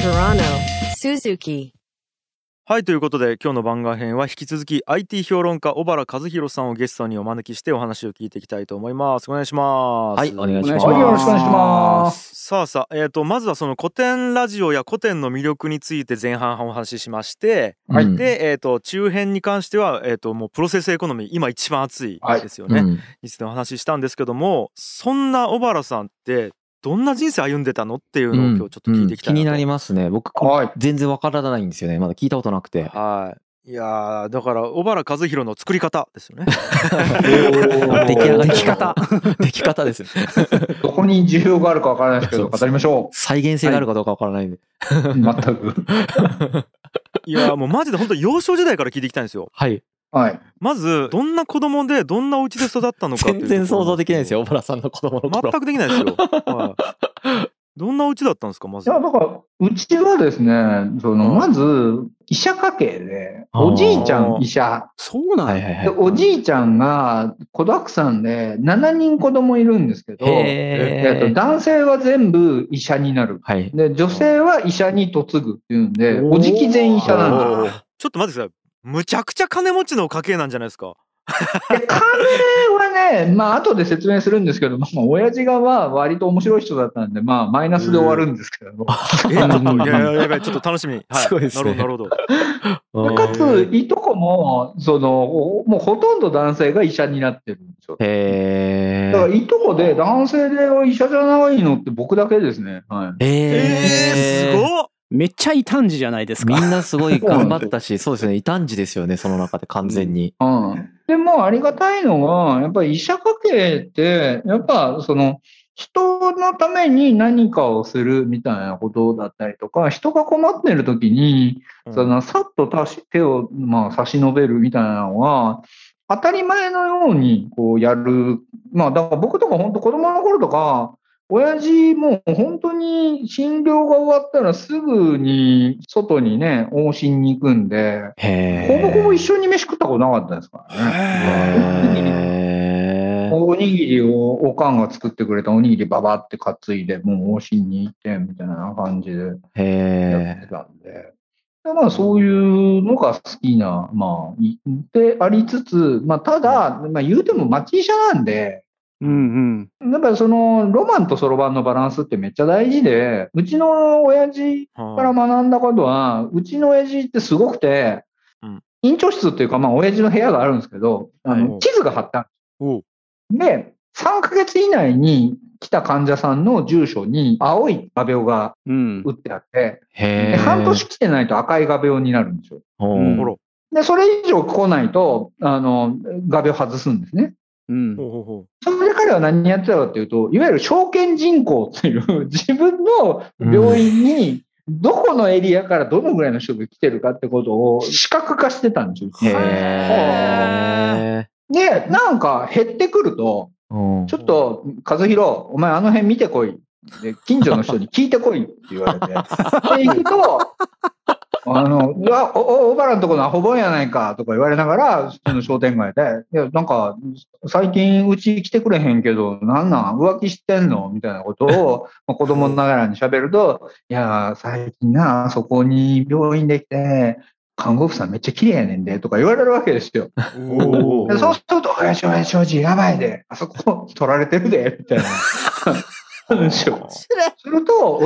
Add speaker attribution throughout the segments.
Speaker 1: Toronto, Suzuki.
Speaker 2: はい、ということで今日の番外編は引き続き IT 評論家小原和弘さんをゲストにお招きしてお話を聞いていきたいと思います。お願いします。
Speaker 3: はい、お願いします。
Speaker 4: はいよろしくお願いします
Speaker 2: さあさあ、えー、とまずはその古典ラジオや古典の魅力について前半お話ししまして、
Speaker 3: はい
Speaker 2: で、えー、と中編に関しては、えー、ともうプロセスエコノミー今一番熱いですよね、
Speaker 3: うん
Speaker 2: についてお話ししたんですけどもそんな小原さんってどんな人生歩んでたのっていうのを今日ちょっと聞いていきたいなと、
Speaker 3: うん気になりますね。僕、こ
Speaker 4: はい。
Speaker 3: 全然わからないんですよね。まだ聞いたことなくて。
Speaker 2: はい。いやーだから小原和弘の作り方ですよね。
Speaker 3: 出来上がり
Speaker 4: 出来方。
Speaker 3: 出来方ですね。
Speaker 4: どこに需要があるかわからないですけど、語りましょ
Speaker 3: 再現性があるかどうかわからないんで。
Speaker 4: う。全く。
Speaker 2: いやーもうマジで本当幼少時代から聞いていきたいんですよ。
Speaker 3: はい。
Speaker 4: はい。
Speaker 2: まずどんな子供でどんなお家で育ったのか
Speaker 3: 全然想像できないですよ。小原さんの子供の頃。
Speaker 2: 全くできないですよ。はい、どんなお家だったんですかまず。
Speaker 4: いや、だから、うちはですね、その、
Speaker 2: うん
Speaker 4: まず、医者家系で、おじいちゃん医者、
Speaker 5: そうなんや。
Speaker 4: おじいちゃんが子だくさんで7人子供いるんですけど、えっと男性は全部医者になる。
Speaker 3: はい。
Speaker 4: で、女性は医者に嫁ぐっていうんで、
Speaker 5: お
Speaker 4: じき全医者なんです
Speaker 2: ちょっと待ってください。むちゃくちゃ金持ちの家系なんじゃないですか。
Speaker 4: で金はね、まあ後で説明するんですけど、まあ、親父がまあ割と面白い人だったんで、まあマイナスで終わるんですけども。
Speaker 2: えちょっといやいややばいちょっと楽しみに。はい。
Speaker 3: すごいですね
Speaker 2: なるほどなるほど。
Speaker 4: かつ、いとこも、その、おもうほとんど男性が医者になってるんですよ。
Speaker 3: へ
Speaker 4: だから、
Speaker 3: ー。
Speaker 4: いとこで男性で医者じゃないのって僕だけですね。はい。
Speaker 2: えー、す
Speaker 3: い。
Speaker 2: ごっ。
Speaker 5: めっちゃ異端児じゃないですか。
Speaker 3: みんなすごい頑張ったし、そうですね。異端児ですよね、その中で完全に。
Speaker 4: うん。でも、ありがたいのが、やっぱり医者家系って、やっぱ、その、人のために何かをするみたいなことだったりとか、人が困ってる時に、その、さっと手を、まあ、差し伸べるみたいなのは、当たり前のように、こう、やる。まあ、だから僕とか本当子供の頃とか、親父もう本当に診療が終わったらすぐに外にね、往診に行くんで。ほぼほぼ一緒に飯食ったことなかったですからね。おにぎりをおかんが作ってくれたおにぎりババって担いで、もう往診に行ってみたいな感じでやって
Speaker 3: へ
Speaker 4: たんで。でまあそういうのが好きな、まあ、いでありつつ、まあただ、まあ言うても町医者なんで、
Speaker 5: うんうん。
Speaker 4: やっぱりそのロマンとそろばんのバランスってめっちゃ大事で、うちの親父から学んだことは、うちの親父ってすごくて
Speaker 2: うん、
Speaker 4: 院長室っていうか、まあ、親父の部屋があるんですけど、あ
Speaker 2: はい
Speaker 4: の地図が貼ってある
Speaker 2: おう
Speaker 4: で、3ヶ月以内に来た患者さんの住所に青い画鋲が
Speaker 5: うん。
Speaker 4: 打ってあって、
Speaker 3: へー。
Speaker 4: で半年来てないと赤い画鋲になるんですよ。で、それ以上来ないと、あの、画鋲外すんですね。
Speaker 5: うん。
Speaker 4: それで彼は何やってたかっていうと、いわゆる証券人口っていう 自分の病院にどこのエリアからどのぐらいの人が来てるかってことを視覚化してたんですよ。
Speaker 3: へ
Speaker 4: で、なんか減ってくると、
Speaker 3: ー。
Speaker 4: ちょっと、和弘、お前あの辺見てこい。で、近所の人に聞いてこいって言われて。で、行くと、あの、うわ、お、お、小原のとこのアホボンやないかとか言われながら、その商店街で、いや、なんか、最近うち来てくれへんけど、なんなん浮気してんのみたいなことを、まあ、子供ながらに喋ると、いや、最近な、そこに病院できて、看護婦さんめっちゃ綺麗やねんで、とか言われるわけですよ。そうすると、親父、親父、親父、やばいで、あそこ取られてるで、みたいな 話を。すると、お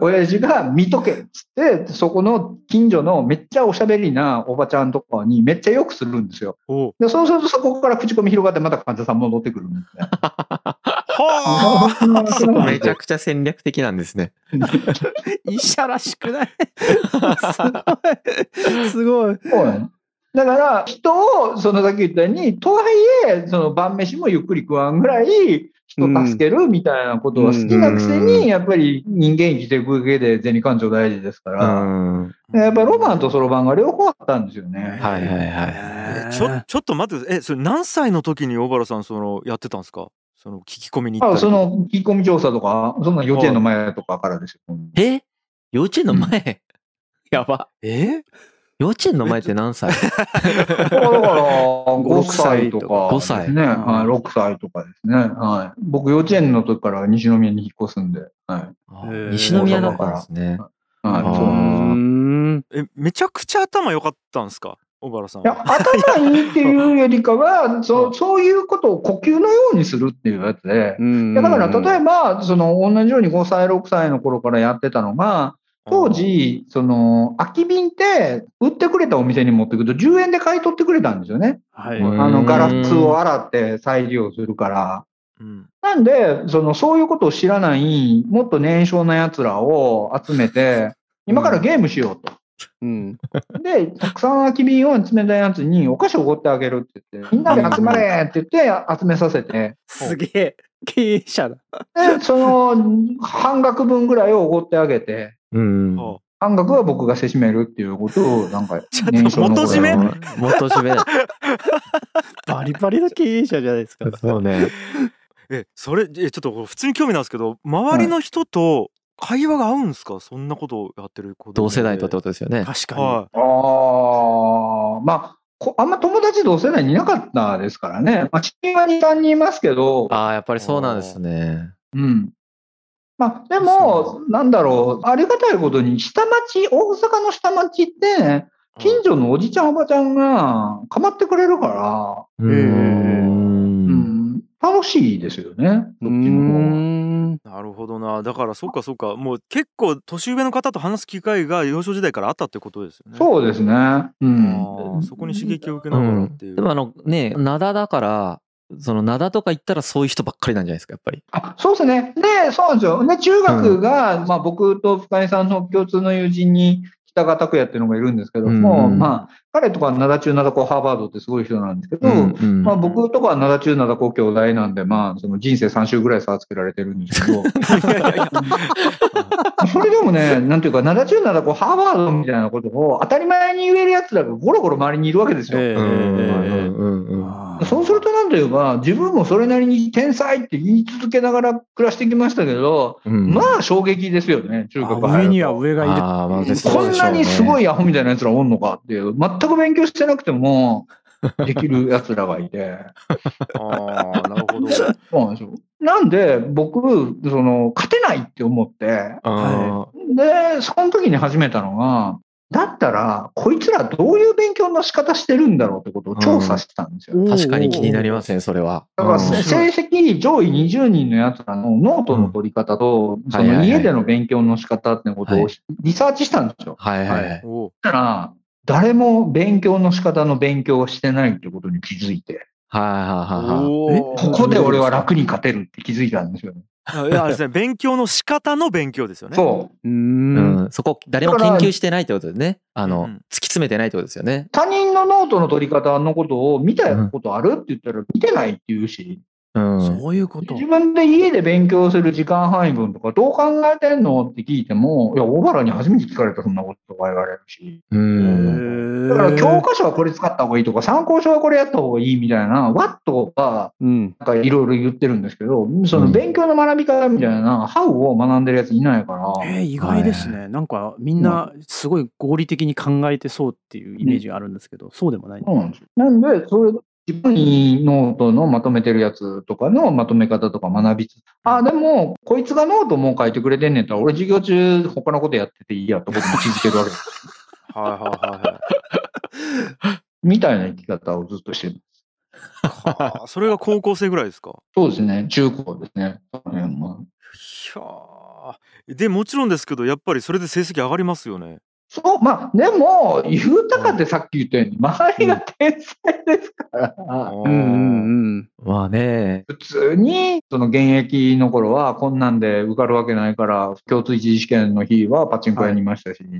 Speaker 4: お親父が見とけっつって、そこの近所のめっちゃおしゃべりなおばちゃんとかにめっちゃよくするんですよ。
Speaker 2: おう
Speaker 4: でそうするとそこから口コミ広がってまた患者さん戻ってくるみたいな。
Speaker 2: はあ。
Speaker 3: めちゃくちゃ戦略的なんですね。
Speaker 5: 医者らしくない？すごい。すごい。
Speaker 4: そうなんだから、人を、そのさっき言ったように、とはいえ、その晩飯もゆっくり食わんぐらい、人助けるみたいなことは好きなくせ
Speaker 3: うん
Speaker 4: に、やっぱり人間生きていく上で銭感情大事ですか
Speaker 3: う
Speaker 4: ら、
Speaker 3: ん。
Speaker 4: やっぱロマンとそろばんが両方あったんですよね。
Speaker 3: はいはいはい。
Speaker 2: えちょちょっと待ってえそれ何歳の時に小原さんそのやってたんですか？その聞き込みに
Speaker 4: あその聞き込み調査とか、そんな幼稚園の前とかからですよ。
Speaker 3: え？幼稚園の前？やば。
Speaker 2: え？
Speaker 3: 幼稚園の前って何歳？
Speaker 4: だから、5歳とか、
Speaker 3: 5歳
Speaker 4: ね。はい、6歳とかですね。はい。僕、幼稚園の時から西宮に引っ越すんで。はい。
Speaker 3: 西宮だったんですね。
Speaker 4: ははい、うなんです
Speaker 5: ん。
Speaker 2: えめちゃくちゃ頭良かったんですか？小原さん
Speaker 4: いや
Speaker 2: は。
Speaker 4: 頭いいっていうよりかは、
Speaker 2: う
Speaker 4: そ
Speaker 2: ん
Speaker 4: そういうことを呼吸のようにするっていうやつで、だから例えば、その同じように5歳、6歳の頃からやってたのが、当時、その空き瓶って売ってくれたお店に持ってくると10円で買い取ってくれたんですよね。
Speaker 5: はい。
Speaker 2: うん
Speaker 4: あのガラスを洗って再利用するから。
Speaker 2: うん、
Speaker 4: なんで、そのそういうことを知らない、もっと年少な奴らを集めて、今からゲームしようと。
Speaker 5: うん。
Speaker 4: で、たくさん空き瓶を集めたやつにお菓子をおごってあげるって言って、みんなで集まれって言って集めさせて、
Speaker 5: すげえ。経営者だ。
Speaker 4: で、その半額分ぐらいをおごってあげて、
Speaker 3: うん。
Speaker 2: は
Speaker 4: 半額は僕がせしめるっていうことを、なんか
Speaker 2: ちょっと、
Speaker 4: 年少の頃
Speaker 2: 元締め？
Speaker 4: や
Speaker 3: 元締め。
Speaker 5: バリバリの経営者じゃないですか。
Speaker 3: そうね。
Speaker 2: あえそれえちょっと普通に興味なんですけど周りの人と会話が合うんですか？そんなことをやってる子供
Speaker 3: 同世代とってことですよね。
Speaker 5: 確かに。
Speaker 2: は
Speaker 4: ああ、まあ、こあんま友達同世代にいなかったですからね。まあ、知人は2、3人いますけど、
Speaker 3: ああ、やっぱりそうなんですね。
Speaker 4: うん。まあ、でも、なんだろう、ありがたいことに、下町、大阪の下町って、
Speaker 2: い
Speaker 4: 近所のおじちゃん、おばちゃんが構ってくれるから、
Speaker 3: う
Speaker 4: ん。ん、楽しいですよね、そっちの方。
Speaker 2: なるほどな。だからそっかそっか。もう結構年上の方と話す機会が幼少時代からあったってことですよね。
Speaker 4: そうですね。うん。
Speaker 2: そこに刺激を受けながらっていう、
Speaker 3: でもあのね、灘だから、その灘とか行ったらそういう人ばっかりなんじゃないですか、やっぱり。
Speaker 4: あそうですね。で、そうなんですよ。で、中学が、まあ僕と深井さんの共通の友人に北川拓也っていうのがいるんですけども、
Speaker 3: うん
Speaker 4: まあ、彼とか灘中灘高ハーバードってすごい人なんですけど、
Speaker 3: うん
Speaker 4: まあ僕とかは灘中灘高兄弟なんで、まあその人生3週ぐらい差つけられてるんですけど、それでもね、なんていうか、灘中灘高ハーバードみたいなことを当たり前に言える奴らがゴロゴロ周りにいるわけですよ。そうするとなんというか、自分もそれなりに天才って言い続けながら暮らしてきましたけど、
Speaker 3: うん。
Speaker 4: まあ衝撃ですよね、中学
Speaker 5: 上には上がいる。
Speaker 4: こんなにすご
Speaker 3: い。
Speaker 4: いアホみたいな奴らおんのかっていう、全く勉強してなくてもできる奴らがいて。
Speaker 2: ああなるほど
Speaker 4: そうなんですよ。なんで、僕、その、勝てないって思って、
Speaker 3: あ
Speaker 4: で、その時に始めたのが、だったら、こいつらどういう勉強の仕方してるんだろうってことを調査してたんですよ。
Speaker 3: ー確かに気になりますね、それは。
Speaker 4: だから、
Speaker 3: うん
Speaker 4: せ成績上位20人のやつらのノートの取り方と、そ
Speaker 3: はいはいはい
Speaker 4: の家での勉強の仕方ってことを
Speaker 3: はい
Speaker 4: リサーチしたんですよ。
Speaker 3: はいはいはい。
Speaker 2: おう
Speaker 4: そしたら、誰も勉強の仕方の勉強をしてないってことに気づいて、
Speaker 3: はいはいはいはい。
Speaker 4: ここで俺は楽に勝てるって気づいたんですよ。
Speaker 2: あいやですね 勉強の仕方の勉強ですよね
Speaker 4: そう。
Speaker 5: う
Speaker 3: んん、そこ誰も研究してないってことですね。あの、
Speaker 2: うんうん
Speaker 3: 突き詰めてないってことですよね。
Speaker 4: 他人のノートの取り方のことを見たことあるって言ったら見てないって言うし、
Speaker 3: うん。
Speaker 5: そういうこと
Speaker 4: 自。分で家で勉強する時間配分とかどう考えてんの？って聞いても、いや、小原に初めて聞かれたそんなことが言われるし。
Speaker 3: うん。
Speaker 4: だから教
Speaker 5: 日。
Speaker 4: 科書はこれ使った方がいいとか、参考書はこれやった方がいいみたいな、ワットが
Speaker 5: うん。
Speaker 4: なんかいろいろ言ってるんですけど、その勉強の学び方みたいな、ハウを学んでるやついないから、
Speaker 5: えー、意外ですね。なんかみんなすごい合理的に考えてそうっていうイメージがあるんですけど、そうでもない。
Speaker 4: そうなんですよ。なんで、それ、自分にノートのまとめてるやつとかのまとめ方とか学びつつ、あ、でも、こいつがノートもう書いてくれてんねんったら、俺授業中他のことやってていいやってことに気づけるわけです。
Speaker 2: はいはいはいはい
Speaker 4: みたいな生き方をずっとしてる。
Speaker 2: はあそれが高校生ぐらいですか？
Speaker 4: そうですね。中高ですね。い
Speaker 2: やーでもちろんですけどやっぱりそれで成績上がりますよね
Speaker 4: そう、まあ、でも、言うたかってさっき言ったように、周りが天才ですから、
Speaker 5: うん。うんうん。
Speaker 3: まあね。
Speaker 4: 普通に、その現役の頃は、こんなんで受かるわけないから、共通一次試験の日はパチンコ屋にいましたし、
Speaker 5: ど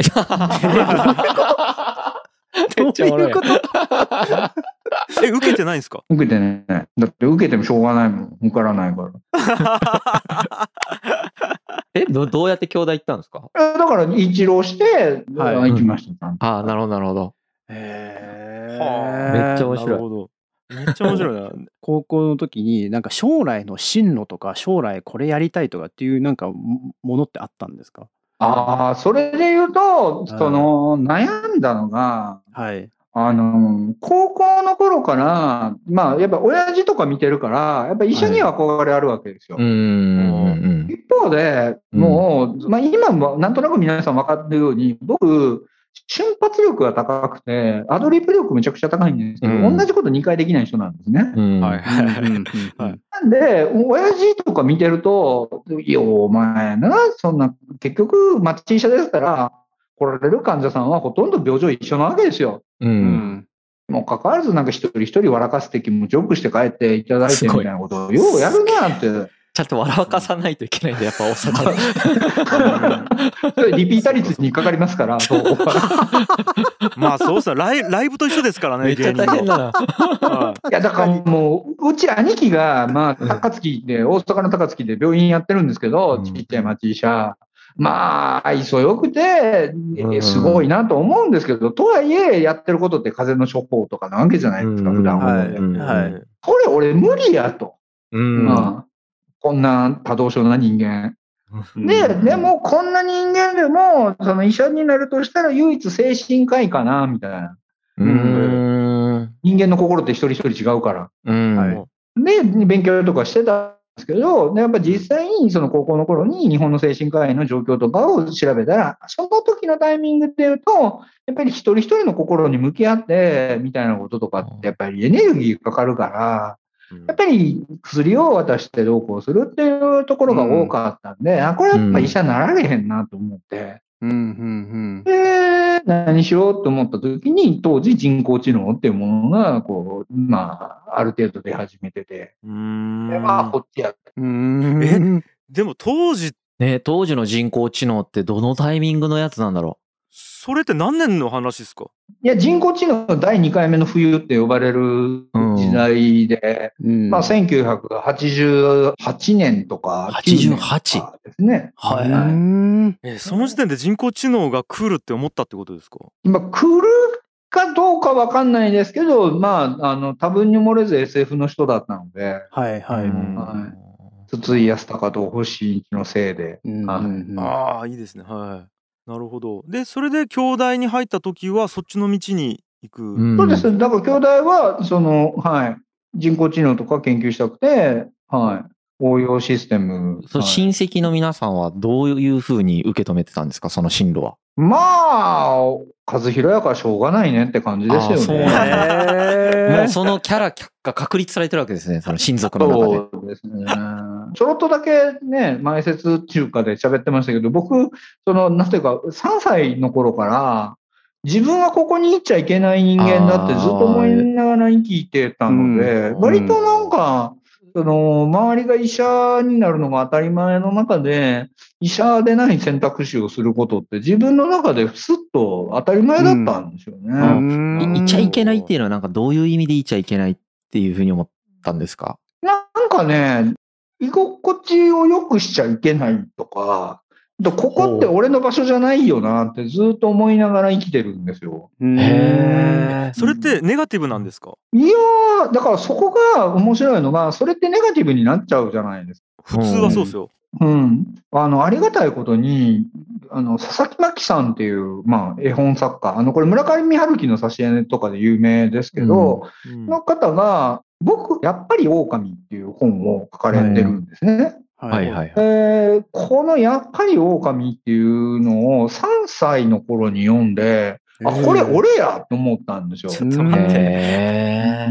Speaker 5: ういうこと
Speaker 2: え受けてないんですか？
Speaker 4: 受けてね、だって受けてもしょうがないもん、受からないから。
Speaker 3: えど、どうやって兄弟行ったんですか？
Speaker 4: えだから、一浪して、
Speaker 5: はい。
Speaker 4: 行きました。
Speaker 3: ああ、なるほど、なるほど。
Speaker 5: へ
Speaker 2: はあ。
Speaker 3: めっちゃ面白い。
Speaker 2: なるほど。めっちゃ面白いな。
Speaker 5: 高校の時になんか将来の進路とか将来これやりたいとかっていうなんかもものってあったんですか？
Speaker 4: ああ、それで言うと、その、悩んだのが、
Speaker 5: はい。
Speaker 4: あの、高校の頃から、まあ、やっぱ親父とか見てるから、やっぱ医者には憧れあるわけですよ。
Speaker 3: うんうんうん
Speaker 4: 一方で、もう、まあ今もなんとなく皆さん分かってるように、僕、瞬発力が高くて、アドリブ力めちゃくちゃ高いんですけど、
Speaker 3: うん
Speaker 4: 同じこと2回できない人なんですね。なんで、親父とか見てると、いや、お前な、そんな、結局、町医者ですから、来られる患者さんはほとんど病状一緒なわけですよ。
Speaker 3: う。
Speaker 5: うんん
Speaker 4: もう関わらずなんか一人一人笑かせて気持ちよくして帰っていただいてみたいなことをようやるなって。
Speaker 3: ちゃんと笑かさないといけないんだ、やっぱ大阪で。
Speaker 4: それリピータ率にかかりますから、そう
Speaker 2: まあそうっすねライライブと一緒ですからね
Speaker 3: めっちゃ大変だな。
Speaker 2: はい
Speaker 4: や、だからもう、うち兄貴が、まあ、高槻で、大阪の高槻で病院やってるんですけど、
Speaker 3: うん
Speaker 4: ちっちゃい町医者。まあ、愛想よくて、すごいなと思うんですけど、とはいえ、やってることって風邪の処方とかなわけじゃないですか、
Speaker 3: うん
Speaker 4: 普段は。
Speaker 5: はい
Speaker 4: これ俺無理やと。
Speaker 3: うん。
Speaker 4: まあこんな多動症な人間。
Speaker 5: うん
Speaker 4: で、でも、こんな人間でも、その医者になるとしたら唯一精神科医かな、みたいな。
Speaker 3: うん。
Speaker 4: 人間の心って一人一人違うから。
Speaker 3: うん。
Speaker 5: はい
Speaker 4: で、勉強とかしてたんですけど、でやっぱ実際にその高校の頃に日本の精神科医の状況とかを調べたら、その時のタイミングっていうと、やっぱり一人一人の心に向き合ってみたいなこととかって、やっぱりエネルギーかかるから、やっぱり薬を渡してどうこうするっていうところが多かったんで、あ、これやっぱ医者になられへんなと思って、
Speaker 5: うんうん
Speaker 4: で、何しようと思った時に、当時人工知能っていうものが、こう、まあ、ある程度出始めてて、
Speaker 2: うーん。
Speaker 4: でまあ、こっちやって
Speaker 5: うん。
Speaker 2: え
Speaker 5: うん。
Speaker 2: でも当時
Speaker 3: ね当時の人工知能ってどのタイミングのやつなんだろ
Speaker 2: それって何年の話ですか？
Speaker 4: いや、人工知能の第2回目の冬って呼ばれる時代で、
Speaker 5: うん。
Speaker 4: まあ、1988年とか9年とかですね。
Speaker 3: う。は
Speaker 5: う
Speaker 3: い。
Speaker 5: ん
Speaker 2: えその時点で人工知能が来るって思ったってことですか？
Speaker 4: 今、来るかどうかわかんないですけど、まあ、あの、多分に漏れず SF の人だったので、
Speaker 5: はいはい。
Speaker 3: うん。
Speaker 4: は筒井康隆と星一のせいで、
Speaker 5: うん
Speaker 4: はい
Speaker 5: うんうん。
Speaker 2: ああいいですね。はいなるほどでそれで京大に入った時はそっちの道に行く、
Speaker 3: うん
Speaker 4: そうです。だから、兄弟は、その、はい、人工知能とか研究したくて、はい、応用システム。
Speaker 3: そう
Speaker 4: はい
Speaker 3: 親戚の皆さんはどういうふうに受け止めてたんですか？その進路は。
Speaker 4: まあ、和弘やからしょうがないねって感じですよ
Speaker 3: あそう
Speaker 4: ね。
Speaker 3: も うそのキャラが確立されてるわけですね、その親族の中で。
Speaker 4: そうですね。ちょろっとだけね、前説中華で喋ってましたけど、僕、その、なんていうか、3歳の頃から、自分はここに行っちゃいけない人間だってずっと思いながら生きてたので、
Speaker 3: うん。
Speaker 4: 割となんか、その、周りが医者になるのが当たり前の中で、医者でない選択肢をすることって自分の中でスッと当たり前だったんですよね。
Speaker 5: うん。
Speaker 3: いいちゃいけないっていうのはなんかどういう意味でいちゃいけないっていうふうに思ったんですか？
Speaker 4: なんかね、居心地を良くしちゃいけないとか、ここって俺の場所じゃないよなってずっと思いながら生きてるんですよ。
Speaker 5: うん
Speaker 3: へ
Speaker 2: それってネガティブなんですか？
Speaker 4: いやー、だからそこが面白いのが、それってネガティブになっちゃうじゃないですか。
Speaker 2: 普通はそうですよ、
Speaker 4: うん。あの、ありがたいことに、あの、佐々木真希さんっていう、まあ、絵本作家。あの、これ村上春樹の挿絵とかで有名ですけど、
Speaker 2: うん
Speaker 4: の方が、僕、やっぱり狼っていう本を書かれてるんですね。
Speaker 3: はいはいはい。
Speaker 4: えーこのやっぱり狼っていうのを3歳の頃に読んで、あ、これ俺やと思ったんですよ。
Speaker 2: ちょっと待って
Speaker 3: へ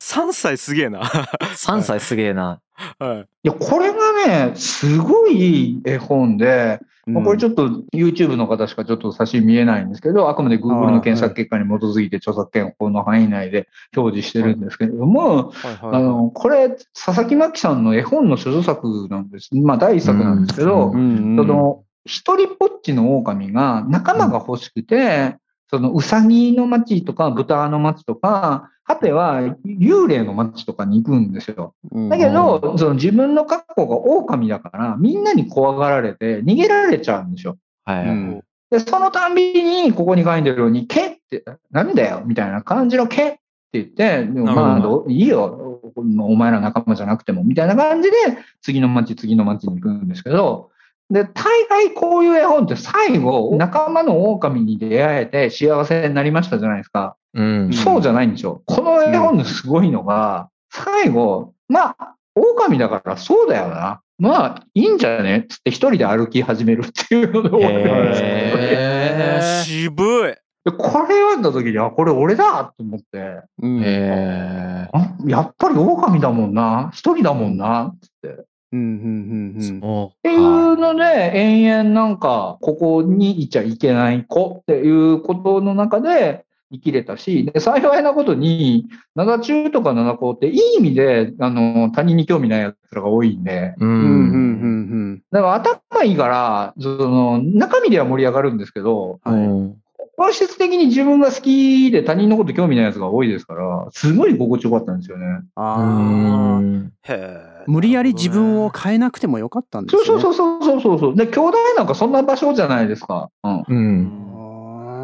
Speaker 2: 3 歳すげえな
Speaker 3: ー。3歳すげえな。
Speaker 2: はい
Speaker 4: いや、これがね、すごい絵本で、まあこれちょっと YouTube の方しかちょっと写真見えないんですけど、あくまで Google の検索結果に基づいて著作権法の範囲内で表示してるんですけれども、あの、これ、佐々木真希さんの絵本の所蔵作なんです。まあ、第一作なんですけど、
Speaker 3: うん
Speaker 4: その、一人ぽっちの狼が仲間が欲しくて、その、うさぎの町とか豚の町とか、果ては幽霊の町とかに行くんですよ。だけど、その自分の格好が狼だから、みんなに怖がられて逃げられちゃうんですよ。
Speaker 3: はい。
Speaker 5: うん
Speaker 4: で、そのたんびに、ここに書いてるように、けって、なんだよみたいな感じのけって言って、でもまあいいよ、お前ら仲間じゃなくても、みたいな感じで、次の町、次の町に行くんですけど、で、大概こういう絵本って最後、仲間の狼に出会えて幸せになりましたじゃないですか。
Speaker 3: うん。
Speaker 4: そうじゃないんですよ。この絵本のすごいのが、最後、まあ、狼だからそうだよな。まあ、いいんじゃね？っつって一人で歩き始めるっていうので終わんですよ
Speaker 3: へー
Speaker 2: 渋い
Speaker 4: でこれ読んだ時に、あ、これ俺だと思って、
Speaker 5: うん
Speaker 3: へ
Speaker 4: あやっぱり狼だもんな、一人だもんな、つって。っ
Speaker 5: うんうんうんうん。
Speaker 3: お
Speaker 4: ていうので、延々なんか、ここにいちゃいけない子っていうことの中で生きれたし、で幸いなことに、灘中とか灘高っていい意味で、あの、他人に興味ない奴らが多いんで、
Speaker 3: う
Speaker 5: うんうんうんん。
Speaker 4: だから頭いいから、その、中身では盛り上がるんですけど、
Speaker 5: はい。
Speaker 3: うん
Speaker 4: 本質的に自分が好きで他人のこと興味ない奴が多いですから、すごい心地よかったんですよね。
Speaker 5: あ
Speaker 3: う
Speaker 5: あ。
Speaker 3: ん。
Speaker 2: へえ
Speaker 5: 無理やり自分を変えなくてもよかったんですね。
Speaker 4: そうそうそうそうそうそう。で、兄弟なんかそんな場所じゃないですか。うん。
Speaker 3: うん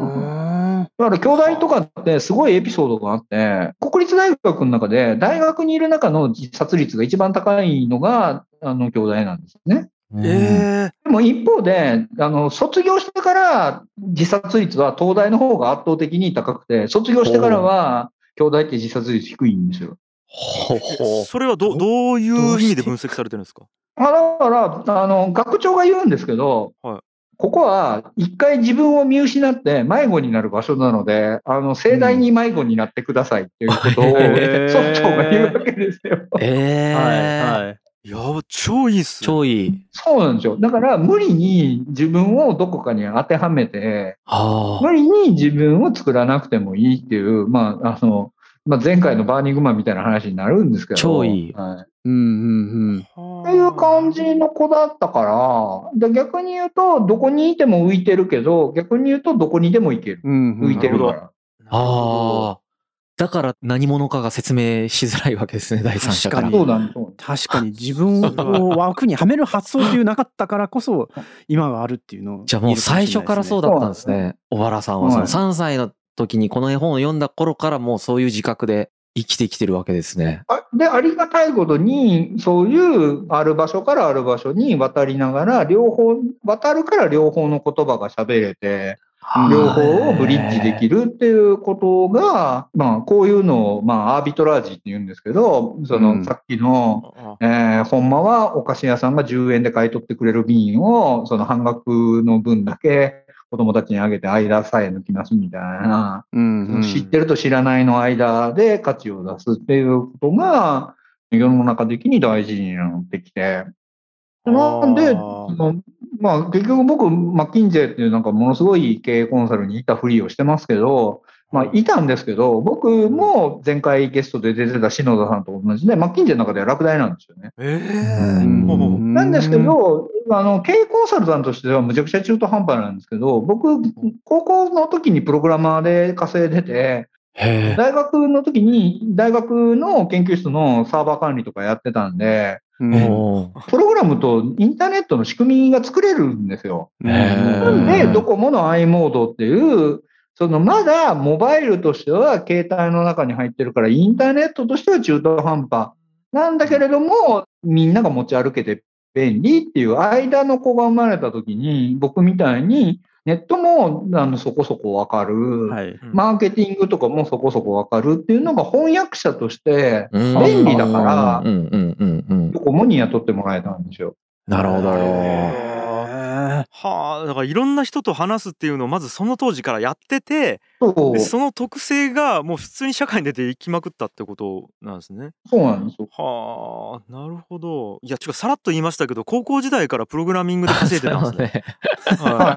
Speaker 5: あ
Speaker 4: だから兄弟とかってすごいエピソードがあって、国立大学の中で大学にいる中の自殺率が一番高いのが、あの、兄弟なんですね。
Speaker 2: ええ
Speaker 4: でも一方で、あの、卒業してから自殺率は東大の方が圧倒的に高くて、卒業してからは兄弟って自殺率低いんですよ。
Speaker 3: ほほ
Speaker 2: それはどどういう意味で分析されてるんですか？
Speaker 4: あだから、あの、学長が言うんですけど、
Speaker 2: はい。
Speaker 4: ここは一回自分を見失って迷子になる場所なので、あの、盛大に迷子になってくださいっていうことを、
Speaker 5: へー。
Speaker 4: 村長が言うわけですよ。
Speaker 3: え
Speaker 5: あ。はい
Speaker 3: え
Speaker 5: はい。
Speaker 2: いや超いいっすね。
Speaker 3: 超いい。
Speaker 4: そうなんですよ。だから無理に自分をどこかに当てはめて、
Speaker 3: はあ
Speaker 4: 無理に自分を作らなくてもいいっていう、まあ、あの、まあ、前回のバーニングマンみたいな話になるんですけど。
Speaker 3: 超いい。
Speaker 4: はい。
Speaker 5: うんうん
Speaker 4: っていう感じの子だったから、で逆に言うと、どこにいても浮いてるけど、逆に言うと、どこにでも行ける。
Speaker 5: うん。うん。うん
Speaker 4: 浮いてるから。
Speaker 3: ああだから何者かが説明しづらいわけですね第三者から。
Speaker 5: 確かに確かに自分を枠にはめる発想っていうなかったからこそ 今があるっていうのを
Speaker 3: じゃあもう最初からそうだったんですね。小原さんはその
Speaker 4: はい。
Speaker 3: 3歳の時にこの絵本を読んだ頃からもうそういう自覚で生きてきてるわけですね。
Speaker 4: あで、ありがたいことに、そういうある場所からある場所に渡りながら、両方、渡るから両方の言葉が喋れて、両方をブリッジできるっていうことが、まあ、こういうのを、まあ、アービトラージって言うんですけど、そ
Speaker 5: うん。
Speaker 4: の、さっきの、
Speaker 2: あ
Speaker 4: えー、ほんまはお菓子屋さんが10円で買い取ってくれる瓶を、その半額の分だけ子供たちにあげて間さえ抜きますみたいな、
Speaker 5: うんうん。
Speaker 4: 知ってると知らないの間で価値を出すっていうことが、世の中的に大事になってきて。なんで、まあ結局僕、マッキンゼーっていうなんかものすごい経営コンサルにいたふりをしてますけど、まあいたんですけど、僕も前回ゲストで出てた篠田さんと同じで、マッキンゼーの中では落第なんですよね。
Speaker 2: ええ
Speaker 3: うん。
Speaker 2: ほうほう
Speaker 4: なんですけど、あの、経営コンサルタントとしてはむちゃくちゃ中途半端なんですけど、僕、高校の時にプログラマーで稼いでて、大学の時に、大学の研究室のサーバー管理とかやってたんで、プログラムとインターネットの仕組みが作れるんですよ。なんで、
Speaker 3: うん
Speaker 4: ドコモの i モードっていう、そのまだモバイルとしては携帯の中に入ってるから、インターネットとしては中途半端なんだけれども、みんなが持ち歩けて便利っていう間の子が生まれた時に、僕みたいにネットもあのそこそこわかる、
Speaker 5: はい。
Speaker 4: マーケティングとかもそこそこわかるっていうのが翻訳者として、
Speaker 3: うん。
Speaker 4: 便利だから
Speaker 3: うんうんうんうん
Speaker 4: ドコモに雇ってもらえたんですよ。
Speaker 3: なるほど。
Speaker 5: へ
Speaker 2: はあだからいろんな人と話すっていうのをまずその当時からやってて
Speaker 4: そ
Speaker 2: の特性がもう普通に社会に出ていきまくったってことなんですね。
Speaker 4: そうなんですよ。
Speaker 2: はあなるほどいやちょっとさらっと言いましたけど高校時代からプログラミングで稼いでたんですね。
Speaker 3: ね
Speaker 2: は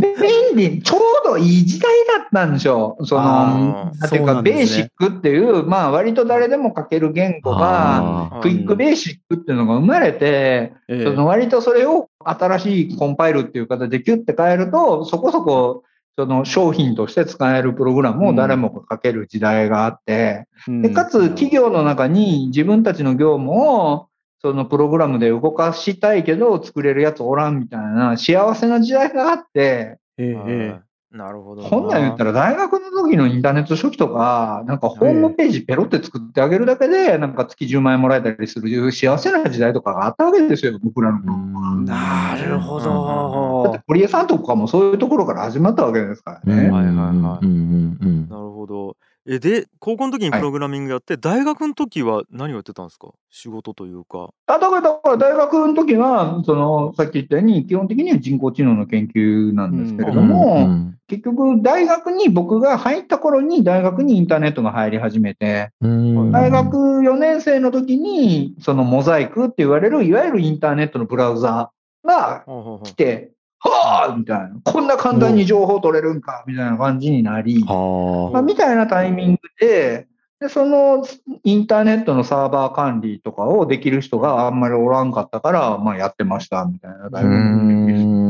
Speaker 4: 便 利、ちょうどいい時代だったんですよ。そ
Speaker 5: あ
Speaker 4: の、
Speaker 2: ー
Speaker 4: なんていうか、ベーシックっていう、まあ、割と誰でも書ける言語が、クイックベーシックっていうのが生まれて、
Speaker 5: え
Speaker 4: その割とそれを新しいコンパイルっていう形でキュッて変えると、そこそこ、その商品として使えるプログラムを誰もが書ける時代があって、で、かつ企業の中に自分たちの業務を、そのプログラムで動かしたいけど作れるやつおらんみたいな幸せな時代があって、
Speaker 5: え
Speaker 2: はい
Speaker 5: え
Speaker 2: なるほどな。
Speaker 4: こんなん言ったら大学の時のインターネット初期とか、なんかホームページペロって作ってあげるだけで、なんか月10万円もらえたりする幸せな時代とかがあったわけですよ、僕らの頃。
Speaker 5: なるほ
Speaker 4: だ
Speaker 5: ど
Speaker 4: って。堀江さんとかもそういうところから始まったわけですからね。
Speaker 2: はいはいはい
Speaker 3: うんうんうん
Speaker 2: なるほど。えで高校の時に
Speaker 4: はい。
Speaker 2: プログラミングやって、大学の時は何をやってたんですか？仕事というか。
Speaker 4: あだから、だから大学の時は、その、さっき言ったように、基本的には人工知能の研究なんですけれども、
Speaker 3: うん
Speaker 4: 結局、大学に僕が入った頃に、大学にインターネットが入り始めて、
Speaker 3: うん。
Speaker 4: 大学4年生の時に、そのモザイクって言われる、いわゆるインターネットのブラウザが来て、はあみたいな。こんな簡単に情報取れるんかみたいな感じになり、
Speaker 3: は
Speaker 4: まあ、みたいなタイミングで、で、そのインターネットのサーバー管理とかをできる人があんまりおらんかったから、まあやってましたみたいな
Speaker 3: あ。
Speaker 4: タイミングで
Speaker 3: うん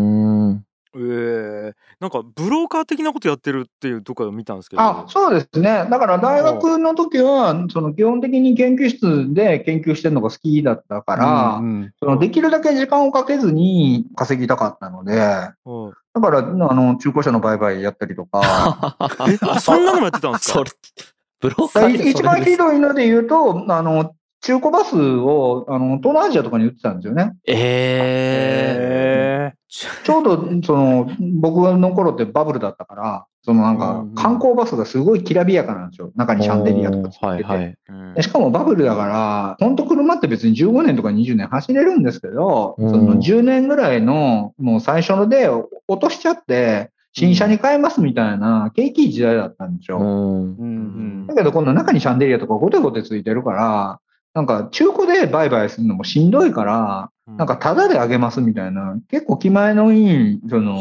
Speaker 2: えー、なんかブローカー的なことやってるっていうところを見たんですけど
Speaker 4: あ、そうですね。だから大学の時は、その基本的に研究室で研究してるのが好きだったから、
Speaker 5: うん
Speaker 4: そのできるだけ時間をかけずに稼ぎたかったので、だ
Speaker 2: はい
Speaker 4: から、あの、中古車の売買やったりとか、
Speaker 2: え あそんなのもやってたんですか？
Speaker 3: それ、ブローカーで
Speaker 4: 一番ひ
Speaker 3: い。
Speaker 4: どいので言うと、あの、中古バスを、あの、東南アジアとかに売ってたんですよね。
Speaker 3: ええ。
Speaker 5: へ
Speaker 4: ちょうど、その、僕の頃ってバブルだったから、そのなんか観光バスがすごいきらびやかなんですよ。中にシャンデリアとかついてて。
Speaker 3: はいはい。
Speaker 4: しかもバブルだから、本当車って別に15年とか20年走れるんですけど、
Speaker 3: うん
Speaker 4: その10年ぐらいのもう最初ので落としちゃって、新車に変えますみたいな景気いい時代だったんですよ。
Speaker 3: うん
Speaker 5: うんうん
Speaker 4: だけど今度中にシャンデリアとかゴテゴテついてるから、なんか中古で売買するのもしんどいから、なんかタダであげますみたいな、結構気前のいい、その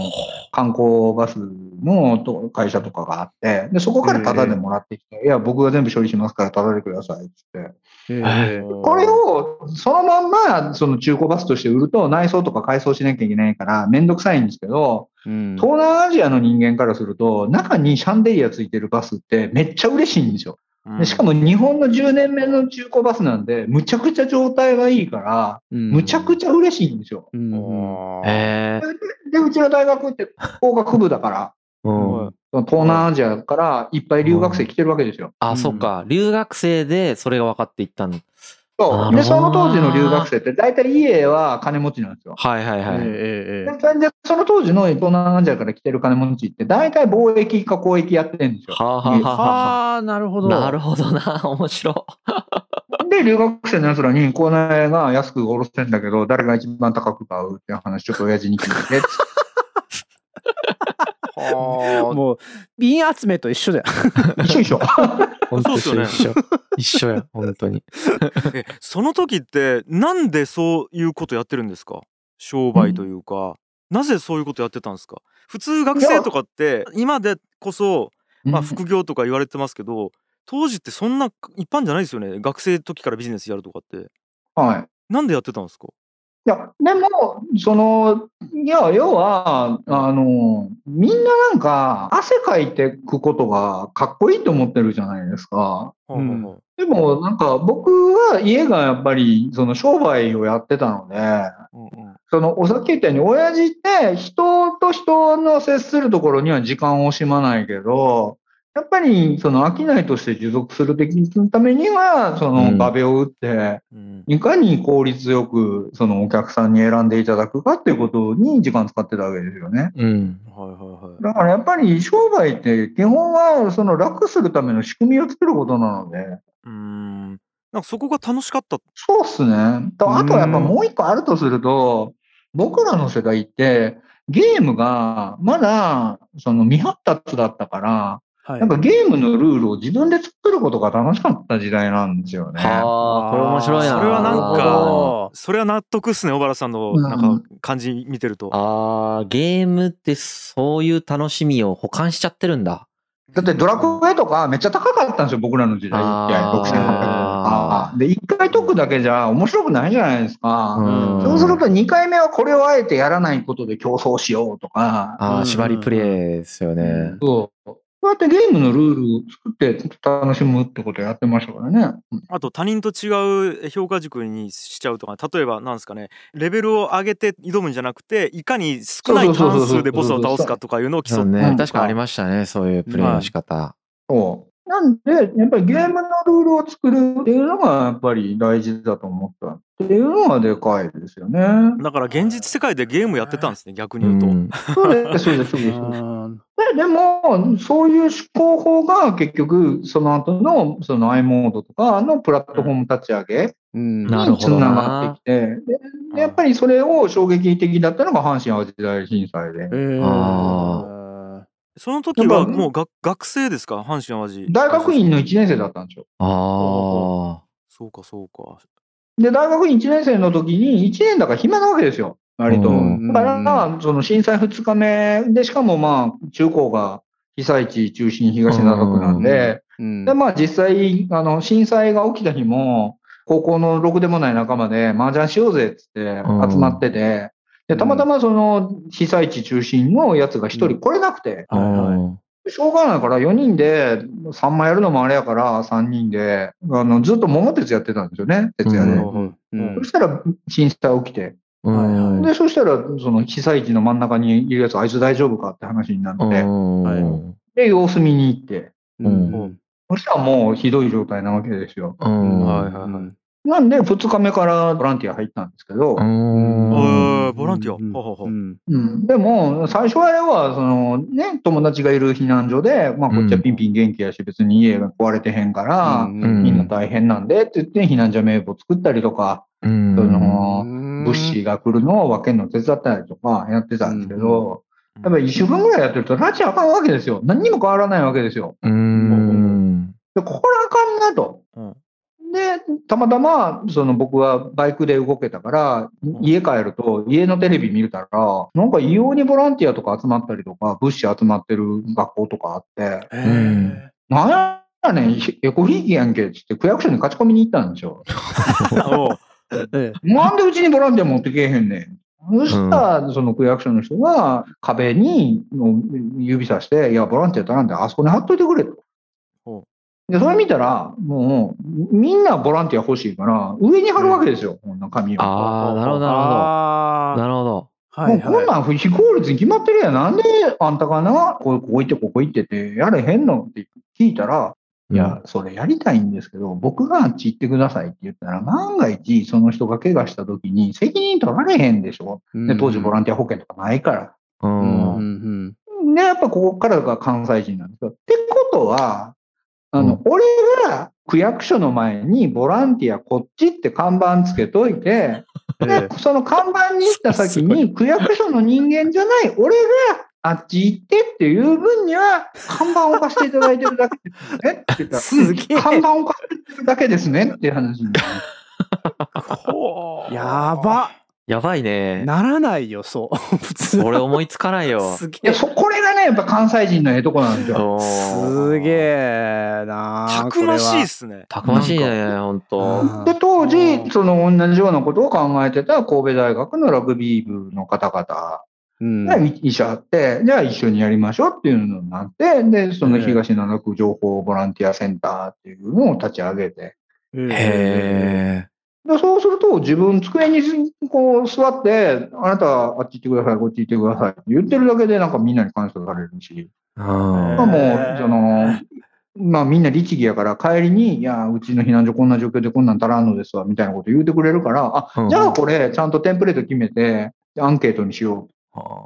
Speaker 4: 観光バスのと会社とかがあって、で、そこからタダでもらってきて、いや、僕が全部処理しますからタダでくださいって。
Speaker 5: へえ
Speaker 4: これをそのまんま、その中古バスとして売ると内装とか改装しなきゃいけないからめんどくさいんですけど、
Speaker 5: うん。
Speaker 4: 東南アジアの人間からすると、中にシャンデリアついてるバスってめっちゃ嬉しいんですよ。
Speaker 2: うん
Speaker 4: でしかも日本の10年目の中古バスなんで、むちゃくちゃ状態がいいから、むちゃくちゃ嬉しいんですよ。
Speaker 5: うん。
Speaker 4: で、うちの大学って工学部だから、
Speaker 3: うん。
Speaker 4: 東南アジアからいっぱい留学生来てるわけですよ。
Speaker 3: あ、そっか。留学生でそれが分かっていったの。
Speaker 4: そう。で、その当時の留学生って大体家は金持ちなんですよ。
Speaker 3: はいはいはい。
Speaker 5: ええええ
Speaker 4: ででその当時の東南アジアから来てる金持ちって大体貿易か交易やってるんですよ。
Speaker 3: はあ、はあはあは
Speaker 5: はあ、なるほ
Speaker 3: あ、
Speaker 5: ど。
Speaker 3: なるほどな。面白
Speaker 4: で、留学生の奴らに、この絵が安く下ろしてんだけど、誰が一番高く買うっていう話、ちょっと親父に聞いて。
Speaker 2: はあ
Speaker 5: もう、瓶集めと一緒だよ。
Speaker 4: 一緒一緒。
Speaker 3: い。
Speaker 2: そうっすよね
Speaker 3: 一緒。一緒や、本当に。
Speaker 2: えその時ってなんでそういうことやってるんですか？商売というか、なぜそういうことやってたんですか？普通学生とかって今でこそ、まあ、副業とか言われてますけど当時ってそんな一般じゃないですよね学生時からビジネスやるとかって
Speaker 4: はい。
Speaker 2: なんでやってたんですか？
Speaker 4: いや、でも、その、いや、要は、あの、みんななんか、汗かいてくことがかっこいいと思ってるじゃないですか。
Speaker 5: うん。
Speaker 2: は
Speaker 4: でも、なんか、僕は家がやっぱり、その商売をやってたので、
Speaker 2: あうんうん。
Speaker 4: その、おさっき言ったように、親父って人と人の接するところには時間を惜しまないけど、やっぱり、その、商いとして持続するためには、そ
Speaker 3: うん。
Speaker 4: の、壁を打って、
Speaker 2: うん。
Speaker 4: いかに効率よく、その、お客さんに選んでいただくかっていうことに時間使ってたわけですよね。
Speaker 3: うん。
Speaker 2: はいはいはい。
Speaker 4: だからやっぱり商売って基本はその楽するための仕組みを作ることなので、
Speaker 2: うーん。なんかそこが楽しかった。
Speaker 4: そうっすね。とあとやっぱもう一個あるとすると、僕らの世代ってゲームがまだその未発達だったから、
Speaker 5: はい
Speaker 4: なんかゲームのルールを自分で作ることが楽しかった時代なんですよね。
Speaker 3: はあ、これ面白いな。
Speaker 2: それはなんか
Speaker 5: ど
Speaker 2: それは納得っすね小原さんの
Speaker 4: うん
Speaker 2: なんか感じ見てると、
Speaker 3: あーゲームってそういう楽しみを保管しちゃってるんだ。
Speaker 4: だってドラクエとかめっちゃ高かったんですよ、僕らの時代。
Speaker 3: あー
Speaker 4: 一回6800円とか。で、一回解くだけじゃ面白くないじゃないですか。
Speaker 3: うん
Speaker 4: そうすると2回目はこれをあえてやらないことで競争しようとか、
Speaker 3: ああ、
Speaker 5: うん
Speaker 3: 縛りプレイですよね。
Speaker 4: そう。こうやってゲームのルールを作って楽しむってことやってましたからね。
Speaker 2: あと他人と違う評価軸にしちゃうとか例えばなんですかねレベルを上げて挑むんじゃなくていかに少ない単数でボスを倒すかとかいうのを競って
Speaker 3: ね、
Speaker 4: うん
Speaker 3: 確かありましたね、そういうプレイの仕方。
Speaker 4: そなんで、やっぱりゲームのルールを作るっていうのがやっぱり大事だと思ったっていうのがでかいですよね。
Speaker 2: だから現実世界でゲームやってたんですね逆に言うと、
Speaker 3: ん
Speaker 4: そうです、そうです、そうです。
Speaker 5: う ん
Speaker 4: ででも、そういう思考法が結局、その後のその i モードとかのプラットフォーム立ち上げにつながってきて、ででやっぱりそれを衝撃的だったのが阪神・淡路大震災で。
Speaker 5: え
Speaker 3: あ
Speaker 5: ー
Speaker 2: その時はもうが学生ですか？阪神・淡路。
Speaker 4: 大学院の1年生だったんですよ。
Speaker 3: あ
Speaker 2: そうかそうか。
Speaker 4: で、大学院1年生の時に、1年だから暇なわけですよ、割と。
Speaker 3: うん。
Speaker 4: だから、その震災2日目で、しかもまあ、中高が被災地中心東灘区なんで、
Speaker 5: うん。
Speaker 4: で、まあ実際、あの、震災が起きた日も、高校のろくでもない仲間で麻雀しようぜっつって
Speaker 3: うん。
Speaker 4: 集まってて、で、たまたまその被災地中心のやつが一人来れなくて、しょうがないから4人で3枚やるのもあれやから3人で、あの、ずっと桃鉄やってたんですよね、徹夜で。そしたら震災起きて、
Speaker 3: うん。
Speaker 4: で、そしたら、その被災地の真ん中にいるやつ、あいつ大丈夫かって話になって、
Speaker 3: うん
Speaker 4: で、様子見に行って、
Speaker 5: うん。
Speaker 4: そしたらもうひどい状態なわけですよ。
Speaker 3: うん。
Speaker 2: はいはいはい
Speaker 4: なんで、2日目からボランティア入ったんですけど、
Speaker 2: ボランティア？
Speaker 5: うん。
Speaker 2: ほうほうほう。
Speaker 5: うん。
Speaker 4: うん、でも、最初はあれは、そのね、友達がいる避難所で、まあ、こっちはピンピン元気やし、別に家が壊れてへんから、
Speaker 5: うん。
Speaker 4: みんな大変なんでって言って、避難所名簿作ったりとか、
Speaker 3: うん。
Speaker 4: その
Speaker 5: うん。
Speaker 4: 物資が来るのを分けるの手伝ったりとかやってたんですけど、
Speaker 2: うん。
Speaker 4: やっぱり1週間ぐらいやってると、拉致あかんわけですよ。何にも変わらないわけですよ。
Speaker 3: うん。
Speaker 4: で、これあかんなと。
Speaker 2: うん
Speaker 4: で、たまたま、その僕はバイクで動けたから、家帰ると、家のテレビ見るたら、なんか異様にボランティアとか集まったりとか、物資集まってる学校とかあって、
Speaker 5: え
Speaker 4: なんやねん、エコひいきやんけっつって区役所に勝ち込みに行ったんですよ。
Speaker 2: おう
Speaker 5: え
Speaker 4: なんでうちにボランティア持ってけえへんねん。そしたら、その区役所の人が壁にの指さして、いや、ボランティア頼んで、あそこに貼っといてくれと
Speaker 2: ほ。
Speaker 4: で、それ見たら、もう、みんなボランティア欲しいから、上に貼るわけですよ、こんな紙を。
Speaker 3: ああ、なるほど、なるほど。
Speaker 5: あ
Speaker 3: なるほど。
Speaker 5: あ、はい
Speaker 4: もうこん
Speaker 5: は
Speaker 4: なん非効率に決まってるやん。なんであんたがな、ここ行ってここ行ってて、やれへんのって聞いたら、いや、それやりたいんですけど、僕があっち行ってくださいって言ったら、万が一その人が怪我した時に責任取られへんでしょ。
Speaker 5: い。
Speaker 4: で当時ボランティア保険とかないから。
Speaker 3: う
Speaker 5: うん
Speaker 3: ん。
Speaker 5: うん
Speaker 4: で、やっぱここからが関西人なんですよ。ってことは、あの、
Speaker 3: うん
Speaker 4: 俺が区役所の前にボランティアこっちって看板つけといて、
Speaker 5: うん
Speaker 4: で、その看板に行った先に 区役所の人間じゃない俺があっち行ってっていう分には看板を置かせていただいてるだけ。ですねって言ったら、
Speaker 5: すげえ。
Speaker 4: 看板を置かせてるだけですねっていう話になる。
Speaker 5: やば
Speaker 3: やばいね。
Speaker 5: ならないよ、そう。普通。
Speaker 3: 俺思いつかないよ。
Speaker 5: すげえ。
Speaker 4: いや、そ、これがね、やっぱ関西人のええとこなんですよ。
Speaker 5: すげえな
Speaker 2: たくましいっ
Speaker 5: す。
Speaker 2: すね
Speaker 3: たくましいね、ほんと。
Speaker 4: で、当
Speaker 5: う
Speaker 4: 時、
Speaker 5: ん
Speaker 4: その同じようなことを考えてた神戸大学のラグビー部の方々
Speaker 5: うん
Speaker 4: が医者あって、じゃあ一緒にやりましょうっていうのになって、で、その東七区情報ボランティアセンターっていうのを立ち上げて、
Speaker 3: へ
Speaker 4: でそうすると自分机にこう座って、あなたはあっち行ってください、こっち行ってくださいって言ってるだけでなんかみんなに感謝されるし、
Speaker 3: え。うん
Speaker 4: まあもう、その、まあみんな律儀やから帰りに、いや、うちの避難所こんな状況でこんなん足らんのですわ、みたいなこと言うてくれるから、あ、
Speaker 3: うん
Speaker 4: じゃあこれちゃんとテンプレート決めて、アンケートにしよう。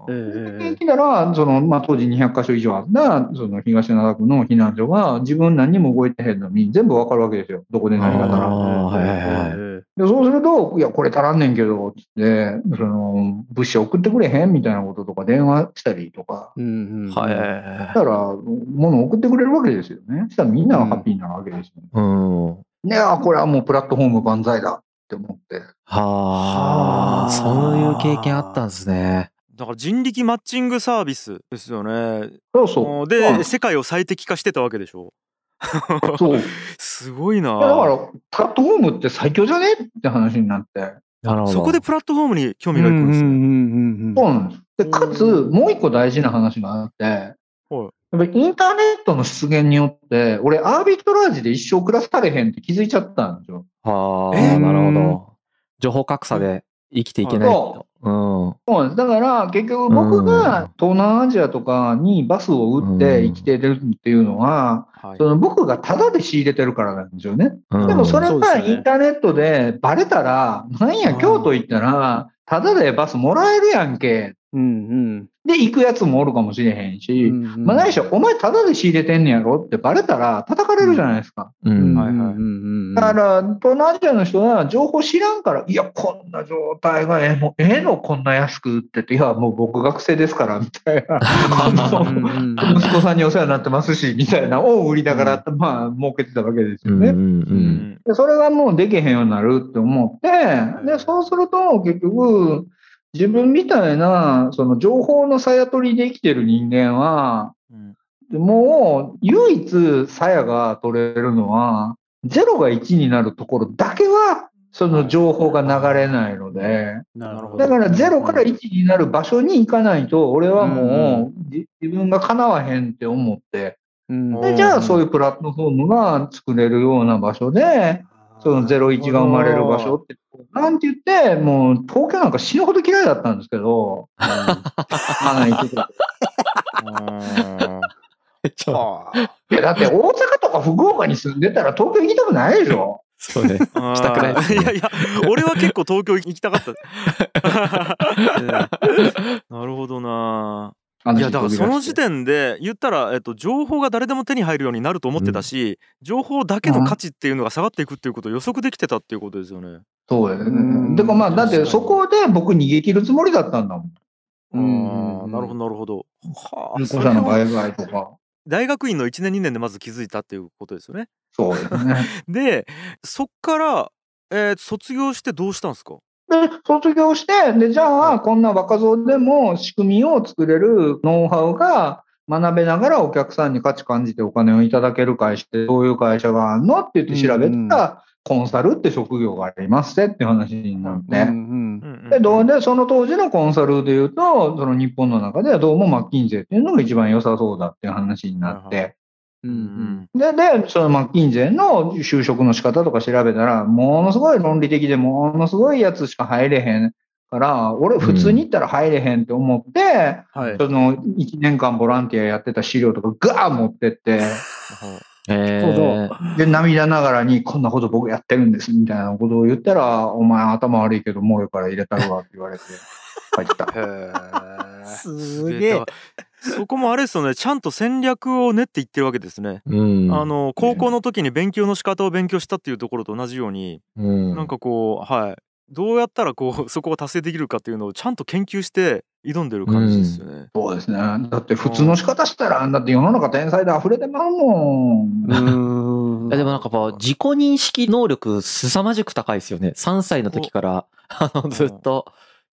Speaker 5: え
Speaker 4: 聞いたら、その、まあ当時200カ所以上あった、その東灘区の避難所は自分何にも動いてへんのに全部わかるわけですよ。どこで何が足らで、そうすると、いや、これ足らんねんけど、つって、その、物資送ってくれへんみたいなこととか電話したりとか、
Speaker 5: うんうん
Speaker 3: は
Speaker 4: だ
Speaker 3: い。
Speaker 4: から、物送ってくれるわけですよね。そしたらみんながハッピーになるわけですよ、ね
Speaker 3: うん。
Speaker 4: で、あ、これはもうプラットフォーム万歳だって思って。
Speaker 3: は
Speaker 5: はあ
Speaker 3: あ、そういう経験あったんですね。
Speaker 2: だから人力マッチングサービスですよね
Speaker 4: そうそう。
Speaker 2: で世界を最適化してたわけでしょ
Speaker 4: そう。い
Speaker 2: すごいな
Speaker 4: やだから、プラットフォームって最強じゃねって話になって。
Speaker 3: なるほど。
Speaker 2: そこでプラットフォームに興味がいくんですね、
Speaker 5: うん
Speaker 4: そうなんです。で、かつ、もう一個大事な話があって、やっぱりインターネットの出現によって、俺、アービトラージで一生暮らされへんって気づいちゃったんですよ。
Speaker 3: は
Speaker 2: え
Speaker 3: あ、なるほど。情報格差で生きていけないと。うん。
Speaker 4: だから、結局僕が東南アジアとかにバスを打って生きてるっていうのは、
Speaker 2: はい。
Speaker 4: その僕がタダで仕入れてるからなんですよね。
Speaker 3: うん。
Speaker 4: でもそれがインターネットでバレたら、なんや、京都行ったら、タダでバスもらえるやんけ。
Speaker 5: うん
Speaker 4: で、行くやつもおるかもしれへん
Speaker 5: う
Speaker 4: し、
Speaker 5: ん。
Speaker 4: まあないしろ、お前タダで仕入れてんねやろってバレたら叩かれるじゃないですか。
Speaker 3: う
Speaker 5: うん
Speaker 3: ん。
Speaker 2: はいはい
Speaker 5: うんうん
Speaker 4: だから、東南アジアの人は情報知らんから、いや、こんな状態がええの、ええの、こんな安く売ってて、いや、もう僕学生ですから、みたいな。あ
Speaker 5: うん
Speaker 4: の
Speaker 5: うん
Speaker 4: 息子さんにお世話になってますし、みたいな、を売りながら、まあ、儲けてたわけですよね。
Speaker 3: うんうんう。
Speaker 2: うんん
Speaker 4: でそれがもうできへんようになるって思って、で、そうすると結局、自分みたいな、その情報の鞘取りで生きてる人間は、
Speaker 2: うん。
Speaker 4: もう唯一鞘が取れるのは、0が1になるところだけは、その情報が流れないので、
Speaker 5: なるほど。
Speaker 4: だから0から1になる場所に行かないと、俺はもうじ自分が叶わへんって思って、
Speaker 5: うん。
Speaker 4: でじゃあそういうプラットフォームが作れるような場所で、その01が生まれる場所って、なんて言って、もう東京なんか死ぬほど嫌いだったんですけど、まあ行ってた
Speaker 2: うん。
Speaker 3: ちょ
Speaker 4: いやだって大阪とか福岡に住んでたら東京行きたくないでしょ。
Speaker 3: そうね。したくない。ですね
Speaker 2: いやいや、俺は結構東京行きたかった。なるほどな。いやだからその時点で言ったら、えっと、情報が誰でも手に入るようになると思ってたし、情報だけの価値っていうのが下がっていくっていうことを予測できてたっていうことですよね。
Speaker 4: そうでね。でもまあ、だってそこで僕逃げ切るつもりだったんだもん。
Speaker 5: うん
Speaker 2: なるほどなるほど。はあ
Speaker 4: 中
Speaker 2: それは
Speaker 4: 古車の売買とか。
Speaker 2: 大学院の1年2年でまず気づいたっていうことですよね。
Speaker 4: そうですね。
Speaker 2: でそっから、えー卒業してどうしたんですか？
Speaker 4: で、卒業して、で、じゃあ、こんな若造でも仕組みを作れるノウハウが学べながらお客さんに価値感じてお金をいただける会社ってどういう会社があるのって言って調べたら、コンサルって職業がありますってって話になって。
Speaker 5: うん
Speaker 2: うんうん
Speaker 4: で、どうで、その当時のコンサルで言うと、その日本の中ではどうもマッキンゼっていうのが一番良さそうだっていう話になって。
Speaker 5: うんうん。
Speaker 4: で、で、そのマッキンゼンの就職の仕方とか調べたら、ものすごい論理的でものすごいやつしか入れへんから、俺普通に行ったら入れへんって思って、
Speaker 5: はい。
Speaker 4: その1年間ボランティアやってた資料とかガー持ってって、
Speaker 3: えー。
Speaker 4: で、涙ながらにこんなこと僕やってるんですみたいなことを言ったら、お前頭悪いけどもうよから入れたるわって言われて帰った。
Speaker 5: すげえ
Speaker 2: そこもあれですよねちゃんと戦略を練っていってるわけですね。
Speaker 3: うん。
Speaker 2: あの高校の時に勉強の仕方を勉強したっていうところと同じように、
Speaker 3: うん、
Speaker 2: なんかこうはいどうやったらこう そこを達成できるかっていうのをちゃんと研究して挑んでる感じですよね。
Speaker 4: そうですね。だって普通の仕方したら、だって世の中天才で溢れてまうもん。
Speaker 5: うん
Speaker 3: いやでもなんかやっぱ自己認識能力凄まじく高いですよね。3歳の時から あのずっと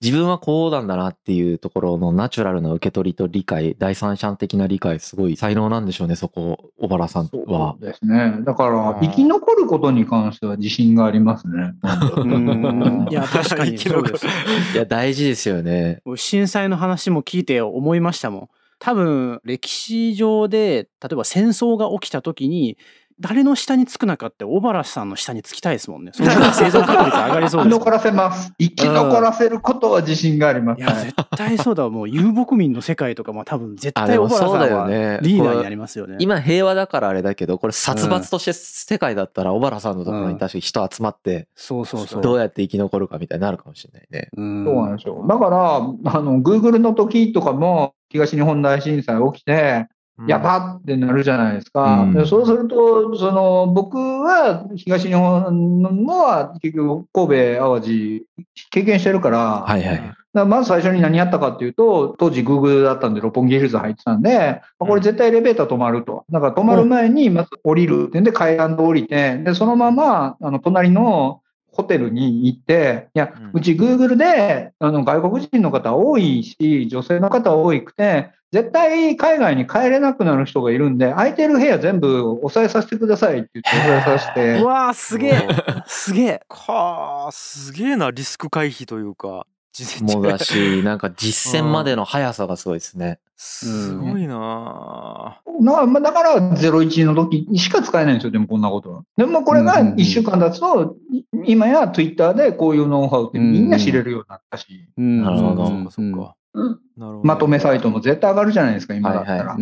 Speaker 3: 自分はこうなんだなっていうところのナチュラルな受け取りと理解、第三者的な理解、すごい才能なんでしょうね、そこ、小原さんは
Speaker 4: そう。ですね。だから
Speaker 2: う、ん
Speaker 4: 生き残ることに関しては自信がありますね。
Speaker 5: うん いや、確かにそうです。
Speaker 3: いや、大事ですよね。
Speaker 5: 震災の話も聞いて思いましたもん。多分、歴史上で、例えば戦争が起きた時に、誰の下につくなかって小原さんの下につきたいですもんね。その 生存確率上がりそうです
Speaker 4: 生き残らせます。生き残らせることは自信があります。
Speaker 5: いや、
Speaker 4: はい
Speaker 5: 絶対そうだ。もう遊牧民の世界とかも多分絶
Speaker 3: あ、
Speaker 5: 対小原さんは
Speaker 3: そうだよね。
Speaker 5: リーダーになりますよね。
Speaker 3: 今平和だからあれだけど、これ殺伐として世界だったら小原さんのところに確かに人集まって、
Speaker 5: そうそうそう。
Speaker 3: どうやって生き残るかみたいになるかもしれないね。
Speaker 5: うん
Speaker 4: そうなんですよ。だから、あの、Google の時とかも、東日本大震災起きて、やばってなるじゃないですか。
Speaker 3: うん
Speaker 4: でそうすると、その、僕は東日本のは結局神戸淡路経験してるから、
Speaker 3: はいはい。
Speaker 4: だからまず最初に何やったかっていうと、当時 Google だったんで六本木ヒルズ入ってたんで、これ絶対エレベーター止まると。だから止まる前にまず降りるってんで階段で降りて、で、そのまま、あの、隣のホテルに行って、いや、
Speaker 2: うん
Speaker 4: うち Google で、あの、外国人の方多いし、女性の方多いくて、絶対海外に帰れなくなる人がいるんで、空いてる部屋全部押さえさせてくださいって言って押さえさせて。
Speaker 5: う、わーすげえ。すげえ。
Speaker 2: かあすげえなリスク回避というか。事前
Speaker 3: もだし、なんか実践までの速さがすごいですね。
Speaker 2: すごいな
Speaker 4: なまあだから、01の時にしか使えないんですよ、でもこんなこと。は。でもこれが
Speaker 5: うんうんうん。
Speaker 4: 1週間経つと、い今や Twitter でこういうノウハウってみんな知れるようになったし、
Speaker 5: うん。
Speaker 3: なるほど
Speaker 2: そうかそうか。
Speaker 4: うん
Speaker 2: なるほど。
Speaker 4: まとめサイトも絶対上がるじゃないですか、今だったら。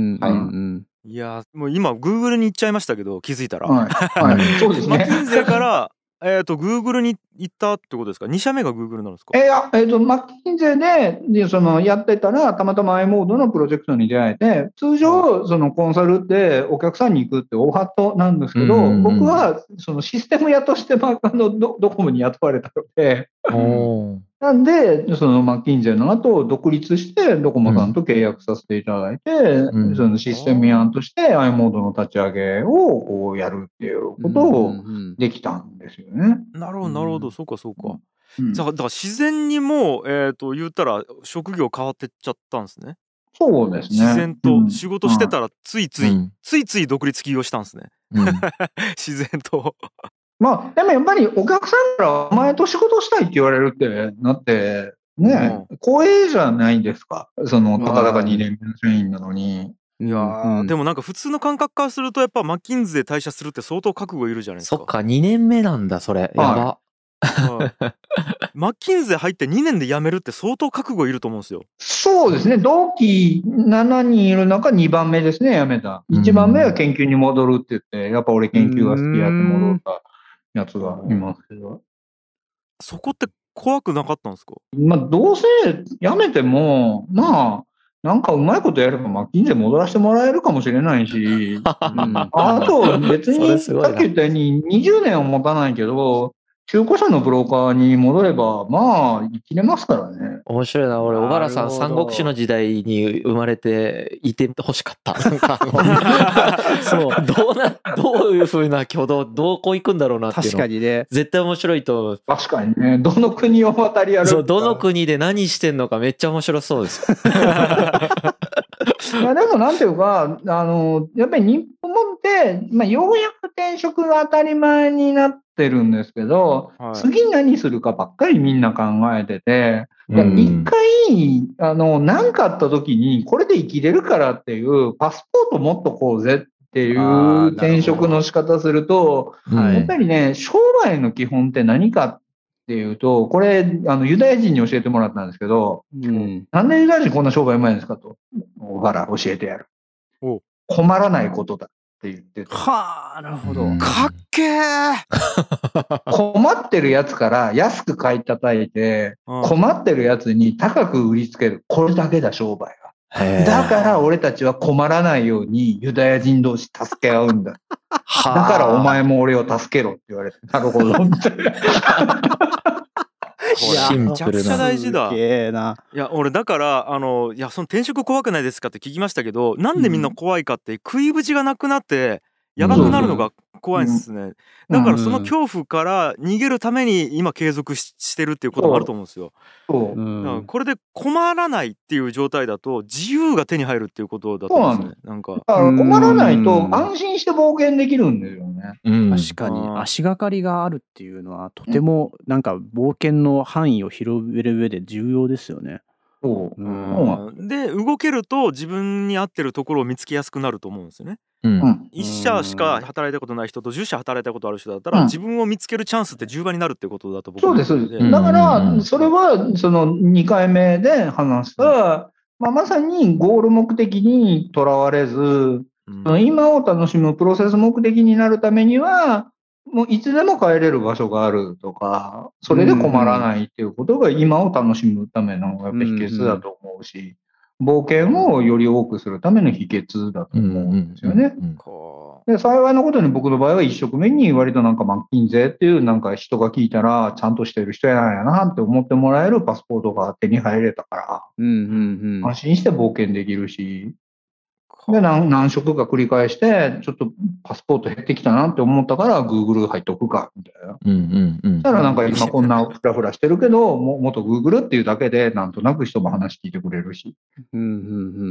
Speaker 3: い
Speaker 2: やーもう今 Google に行っちゃいましたけど気づいたら。
Speaker 4: はい。はい。そうですね
Speaker 2: マッキ。ンゼーから えっと Google に行ったってことですか？2社目が Google なんですか？
Speaker 4: えいや、えっ、と、マッキンゼーで、で、その、やってたら、たまたま i モードのプロジェクトに出会えて、通常、その、コンサルってお客さんに行くって大ハットなんですけど、僕は、その、システム屋として、まあ、あの、ドドコモに雇われたので、
Speaker 3: おー
Speaker 4: なんで、そのマッキンゼーの後、独立して、ドコモさんと契約させていただいて、
Speaker 3: うん
Speaker 4: そのシステム屋として i モードの立ち上げをこうやるっていうことを
Speaker 5: うん
Speaker 4: できたんですよね。
Speaker 2: なるほどなるほど、
Speaker 5: うん
Speaker 2: そうかそうか。
Speaker 4: うん
Speaker 2: だからだから自然にもうえっ、と言ったら職業変わってっちゃったんですね。
Speaker 4: そうですね。
Speaker 2: 自然
Speaker 4: う
Speaker 2: と
Speaker 4: ん
Speaker 2: 仕事してたらついつい、
Speaker 3: うん
Speaker 2: ついつい独立起業したんですね。
Speaker 3: うん
Speaker 2: 自然と。
Speaker 4: まあ、でもやっぱりお客さんからお前と仕事したいって言われるってなって、ね、光栄じゃないですか。その、たかだか2年目の社員なのに。
Speaker 2: いやー、でもなんか普通の感覚からするとやっぱマッキンズで退社するって相当覚悟いるじゃないですか。
Speaker 3: そっか、2年目なんだ、それ。やば。
Speaker 2: はいマッキンズ入って2年で辞めるって相当覚悟いると思うんですよ。
Speaker 4: そうですね。同期7人いる中2番目ですね、辞めた。1番目は研究に戻るって言って、やっぱ俺研究が好きやって戻ったやつがいます。けど。
Speaker 2: そこって怖くなかったんですか？
Speaker 4: まあ、どうせ辞めても、まあ、なんかうまいことやれば、マッキンゼ戻らせてもらえるかもしれないし、あと別に、さっき言ったように20年は持たないけど、中古車のブローカーに戻れば、まあ、生きれますからね。
Speaker 3: 面白いな。俺、小原さん、三国志の時代に生まれていてほしかった。
Speaker 5: そう。
Speaker 3: どうな、どういうふうな挙動、どこ行くんだろうなっていうの。
Speaker 5: 確かにね。
Speaker 3: 絶対面白いと思う。
Speaker 4: 確かにね、どの国を渡り歩
Speaker 3: そう、どの国で何してんのかめっちゃ面白そうです。
Speaker 4: いやでもなんていうか、あの、やっぱり日本って、まあ、ようやく転職が当たり前になってるんですけど、
Speaker 2: はい
Speaker 4: 次何するかばっかりみんな考えてて、一回、あの、何かあった時に、これで生きれるからっていう、パスポート持っとこうぜっていう転職の仕方すると、
Speaker 3: はい
Speaker 4: やっぱりね、商売の基本って何かっていうと、これ、あの、ユダヤ人に教えてもらったんですけど、
Speaker 5: うん。
Speaker 4: なんでユダヤ人こんな商売うまいんですかと。小原教えてやる
Speaker 2: お。
Speaker 4: 困らないことだって言ってて
Speaker 5: はあ、なるほど。
Speaker 3: うん
Speaker 2: かっけー、
Speaker 4: 困ってるやつから安く買い叩いて、
Speaker 2: うん
Speaker 4: 困ってるやつに高く売りつける。これだけだ、商売は。だから俺たちは困らないようにユダヤ人同士助け合うんだ。だ
Speaker 3: はあ
Speaker 4: からお前も俺を助けろって言われて、なるほど。みたいな
Speaker 3: シンプルな。
Speaker 2: めちゃくちゃ大事だ。いや俺だからあのいやその転職怖くないですかって聞きましたけどなんでみんな怖いかって食いぶちがなくなってやばくなるのが怖いんですね、だからその恐怖から逃げるために今継続ししてるっていうこともあると思うんですよ、
Speaker 4: そう。
Speaker 5: う
Speaker 2: だから
Speaker 5: ん。
Speaker 2: これで困らないっていう状態だと自由が手に入るっていうことだと思うんですね。なんか。
Speaker 4: だから困らないと安心して冒険できるんですよね。
Speaker 3: うん。
Speaker 5: 確かに。
Speaker 2: うん。
Speaker 5: 足がかりがあるっていうのはとてもなんか冒険の範囲を広げる上で重要ですよね。
Speaker 4: そう。
Speaker 5: うん。
Speaker 2: で動けると自分に合ってるところを見つけやすくなると思うんですよね。
Speaker 3: うん。
Speaker 4: うん。
Speaker 2: 一社しか働いたことない人と10社働いたことある人だったら、
Speaker 4: うん。
Speaker 2: 自分を見つけるチャンスって10倍になるってことだと僕
Speaker 4: そうです、そう
Speaker 2: 思
Speaker 4: で。す。
Speaker 3: ん。
Speaker 4: だから、それは、その2回目で話した、まあ、まさにゴール目的にとらわれず、今を楽しむプロセス目的になるためには、もういつでも帰れる場所があるとか、それで困らないっていうことが今を楽しむためのやっぱ秘訣だと思うし、冒険をより多くするための秘訣だと思うんですよね。で、幸いなことに僕の場合は一食目に割となんかマッキンゼーっていうなんか人が聞いたらちゃんとしてる人やなんやなって思ってもらえるパスポートが手に入れたから、安心して冒険できるし、
Speaker 2: か
Speaker 4: で、何何食か繰り返して、ちょっとパスポート減ってきたなって思ったから、Google 入っとくか、みたいな。
Speaker 3: うんうんうん
Speaker 4: そしたらなんか今こんなフラフラしてるけど、も元 Google っていうだけで、なんとなく人も話聞いてくれるし。
Speaker 5: うんうんう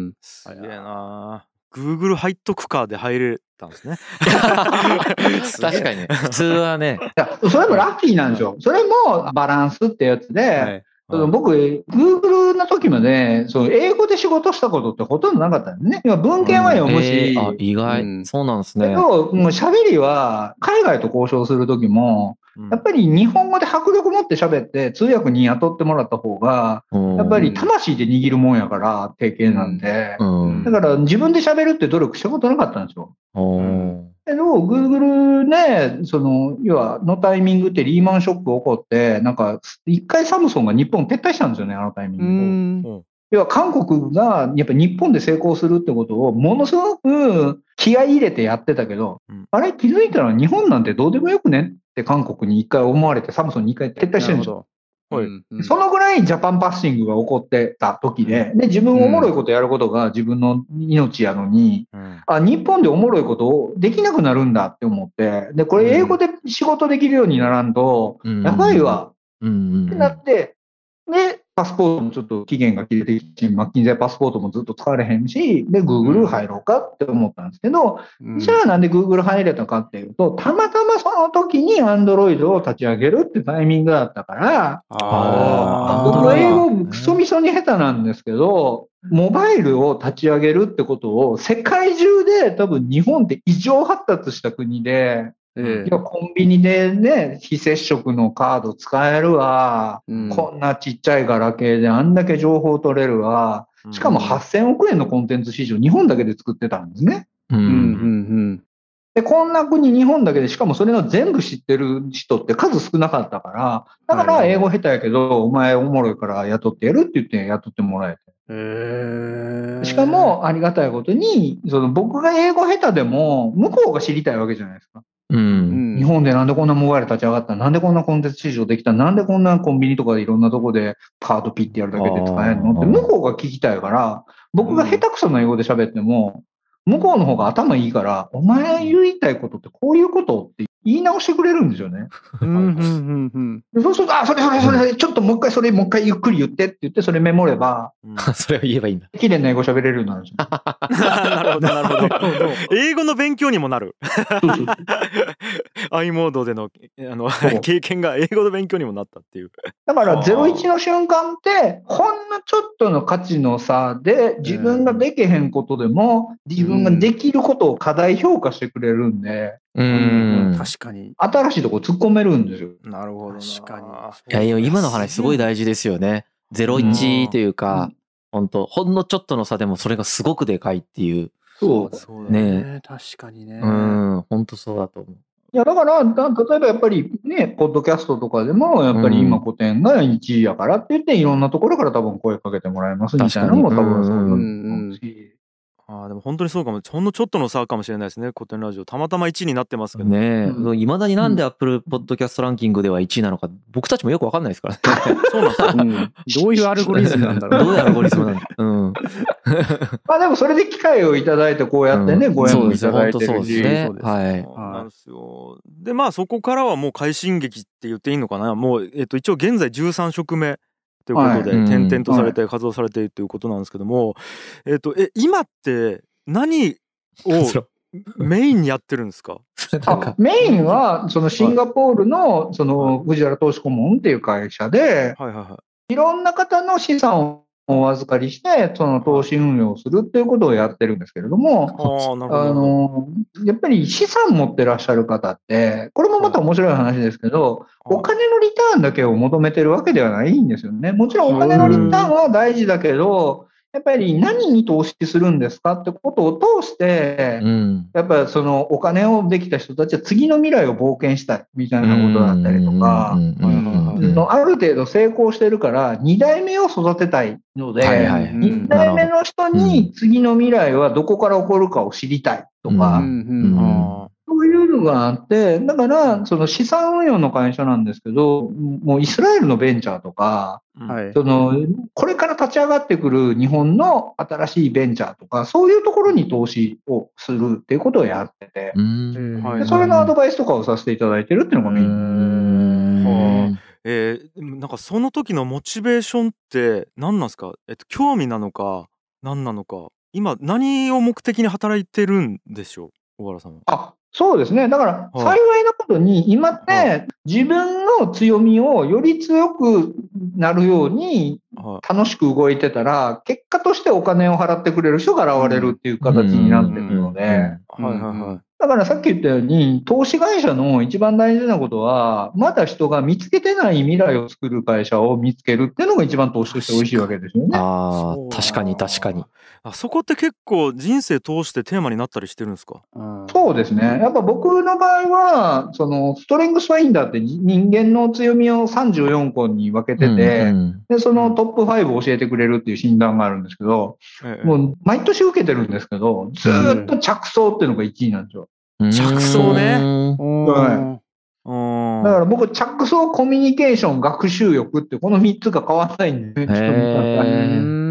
Speaker 5: ん
Speaker 2: すげえな Google 入っとくかで入れたんですね。
Speaker 3: 確かにね。普通はね。
Speaker 4: いや、それもラッキーなんですよ。それもバランスってやつで、
Speaker 5: はい
Speaker 4: 僕、Google の時まで、その英語で仕事したことってほとんどなかったんですね。今文献は読むし、
Speaker 3: えーあ、意外、
Speaker 5: うん。
Speaker 3: そうなんですね。
Speaker 4: けど、もう喋りは、海外と交渉する時も、
Speaker 2: うん。
Speaker 4: やっぱり日本語で迫力持って喋って、通訳に雇ってもらった方が、
Speaker 3: うん。
Speaker 4: やっぱり魂で握るもんやから、定型なんで。
Speaker 3: うん。
Speaker 4: だから自分で喋るって努力したことなかったんですよ。けど、Google ね、その、要は、のタイミングってリーマンショック起こって、なんか、一回サムソンが日本撤退したんですよね、あのタイミン
Speaker 5: う
Speaker 4: グ。要は、韓国が、やっぱ日本で成功するってことを、ものすごく気合い入れてやってたけど、
Speaker 2: うん
Speaker 4: あれ気づいたら日本なんてどうでもよくねって韓国に一回思われて、サムソンに一回撤退してるんですよ。そのぐらいジャパンパッシングが起こってた時で、で、自分おもろいことやることが自分の命やのに、
Speaker 2: うん。
Speaker 4: あ、日本でおもろいことをできなくなるんだって思って、で、これ英語で仕事できるようにならんと、
Speaker 3: うん。
Speaker 4: やばいわ。ってなって、で、パスポートもちょっと期限が切れてきて、マッキンゼーパスポートもずっと使われへんし、で、Google 入ろうかって思ったんですけど、
Speaker 5: うん。
Speaker 4: じゃあなんで Google 入れたかっていうと、たまたまその時に Android を立ち上げるってタイミングだったから、
Speaker 5: あー。
Speaker 4: 僕英語クソみそに下手なんですけど、モバイルを立ち上げるってことを世界中で多分日本って異常発達した国で、
Speaker 5: え
Speaker 4: コンビニでね、非接触のカード使えるわ、
Speaker 5: うん。
Speaker 4: こんなちっちゃいガラケーであんだけ情報取れるわ、しかも8000億円のコンテンツ市場、日本だけで作ってたんですね。
Speaker 3: う
Speaker 5: うんんうん。
Speaker 4: で、こんな国、日本だけで、しかもそれの全部知ってる人って数少なかったから、だから英語下手やけど、お前おもろいから雇ってやるって言って雇ってもらえて。しか、も、ありがたいことに、その僕が英語下手でも、向こうが知りたいわけじゃないですか。
Speaker 3: う。
Speaker 5: うん。ん
Speaker 4: 日本でなんでこんなモバイル立ち上がった？なんでこんなコンテンツ市場できた？なんでこんなコンビニとかでいろんなとこでカードピッてやるだけで使えるの？って向こうが聞きたいから、僕が下手くそな英語で喋っても、向こうの方が頭いいから、お前言いたいことってこういうことって言い直してくれるんですよね。
Speaker 5: うんうんうんうん。
Speaker 4: でそうすると、あ、それそれそれ、ちょっともう一回それもう一回ゆっくり言ってって言って、それメモれば、
Speaker 2: うん。
Speaker 3: それを言えばいいんだ。
Speaker 4: 綺麗な英語喋れるようになるんですよ。
Speaker 2: なるほどなるほど。英語の勉強にもなる。
Speaker 4: そうそう
Speaker 2: i モードでのあの経験が英語の勉強にもなったっていう。
Speaker 4: だから、
Speaker 2: あー。
Speaker 4: 01の瞬間って、ほんのちょっとの価値の差で、自分ができへんことでも、自分ができることを過大評価してくれるんで、
Speaker 3: う
Speaker 5: うん
Speaker 3: ん。
Speaker 5: 確かに。
Speaker 4: 新しいとこ突っ込めるんですよ。
Speaker 2: なるほどな
Speaker 5: 確かに。
Speaker 3: いやいや、今の話すごい大事ですよね。01というか、本当ほんのちょっとの差でもそれがすごくでかいっていう。
Speaker 4: そう。
Speaker 2: そうだ
Speaker 3: ね
Speaker 5: ね確かにね。
Speaker 3: うん、本当そうだと思う。
Speaker 4: いや、だから、だ例えばやっぱりね、ポッドキャストとかでも、やっぱり今古典が1位やからって言って、いろんなところから多分声かけてもらえますみたいなのも多
Speaker 3: 確かに
Speaker 4: 分そうだと
Speaker 5: うん
Speaker 4: 思うし。
Speaker 2: あーでも本当にそうかも。ほんのちょっとの差かもしれないですね古典ラジオ。たまたま1位になってますけど
Speaker 3: ね。いまだになんで Apple Podcast ランキングでは1位なのか、僕たちもよくわかんないですからね。
Speaker 2: そうなんですよ
Speaker 5: うん。どういうアルゴリズムなんだろう。
Speaker 3: どういうアルゴリズムなんだ。う。ん。
Speaker 4: まあでもそれで機会をいただいて、こうやってね、
Speaker 3: うん。
Speaker 4: ご縁もい
Speaker 3: そうですね
Speaker 4: ただいて
Speaker 3: そうです。ね。
Speaker 5: そうです
Speaker 3: はい。
Speaker 2: そうなんですよ。でまあそこからはもう快進撃って言っていいのかな。もう、えっと、一応現在13職目ということで、
Speaker 3: はい
Speaker 2: 転々とされて活動されているということなんですけども、えっとえ今って何をメインにやってるんですか？
Speaker 4: メインは、そのシンガポールの、その、藤原投資顧問っていう会社で、
Speaker 2: はいはいはい。
Speaker 4: いろんな方の資産をお預かりして、その投資運用をするっていうことをやってるんですけれども、
Speaker 2: あ
Speaker 4: の、やっぱり資産持ってらっしゃる方って、これもまた面白い話ですけど、お金のリターンだけを求めてるわけではないんですよね。もちろんお金のリターンは大事だけど、やっぱり何に投資するんですかってことを通して
Speaker 3: う、ん。
Speaker 4: やっぱりそのお金をできた人たちは次の未来を冒険したいみたいなことだったりとかある程度成功してるから、2代目を育てたいので、
Speaker 3: はいはい。
Speaker 5: うん。
Speaker 4: 2代目の人に次の未来はどこから起こるかを知りたいとか、
Speaker 3: う
Speaker 5: うんうん
Speaker 2: あ
Speaker 4: そういうのがあって、だから、その資産運用の会社なんですけど、もうイスラエルのベンチャーとか、
Speaker 2: ー
Speaker 5: はい。
Speaker 4: その、これから立ち上がってくる日本の新しいベンチャーとか、そういうところに投資をするっていうことをやってて、
Speaker 3: うん。
Speaker 2: はい
Speaker 4: でそれのアドバイスとかをさせていただいてるっていうのがメイン。
Speaker 3: うん。
Speaker 2: えーなんかその時のモチベーションって何なんですか、えっと、興味なのか何なのか。今何を目的に働いてるんでしょう？小原さんは。
Speaker 4: あ、そうですね。だから、
Speaker 2: はい
Speaker 4: 幸いなことに、今っ
Speaker 2: は
Speaker 4: て自分の強みをより強くなるように
Speaker 2: は
Speaker 4: 楽しく動いてたら、結果としてお金を払ってくれる人が現れるっていう形になってるので。だからさっき言ったように、投資会社の一番大事なことは、まだ人が見つけてない未来を作る会社を見つけるっていうのが一番投資として美味しいわけですよね。
Speaker 3: ああ、確かに確かに。
Speaker 2: あそこって結構人生通してテーマになったりしてるんですか？
Speaker 5: うん。
Speaker 4: そうですね。やっぱ僕の場合は、そのストレングスファインダーって人間の強みを34個に分けてて、
Speaker 3: うん
Speaker 4: で、そのトップ5を教えてくれるっていう診断があるんですけど、
Speaker 2: ええ。
Speaker 4: もう毎年受けてるんですけど、ずーっと着想っていうのが1位なんですよ。
Speaker 3: うん。
Speaker 2: 着想ね。
Speaker 3: うん。
Speaker 4: は
Speaker 2: うん。
Speaker 4: だから僕、着想、コミュニケーション、学習欲ってこの3つが変わらないんで、人の中
Speaker 5: う
Speaker 3: へ
Speaker 4: に。
Speaker 5: ん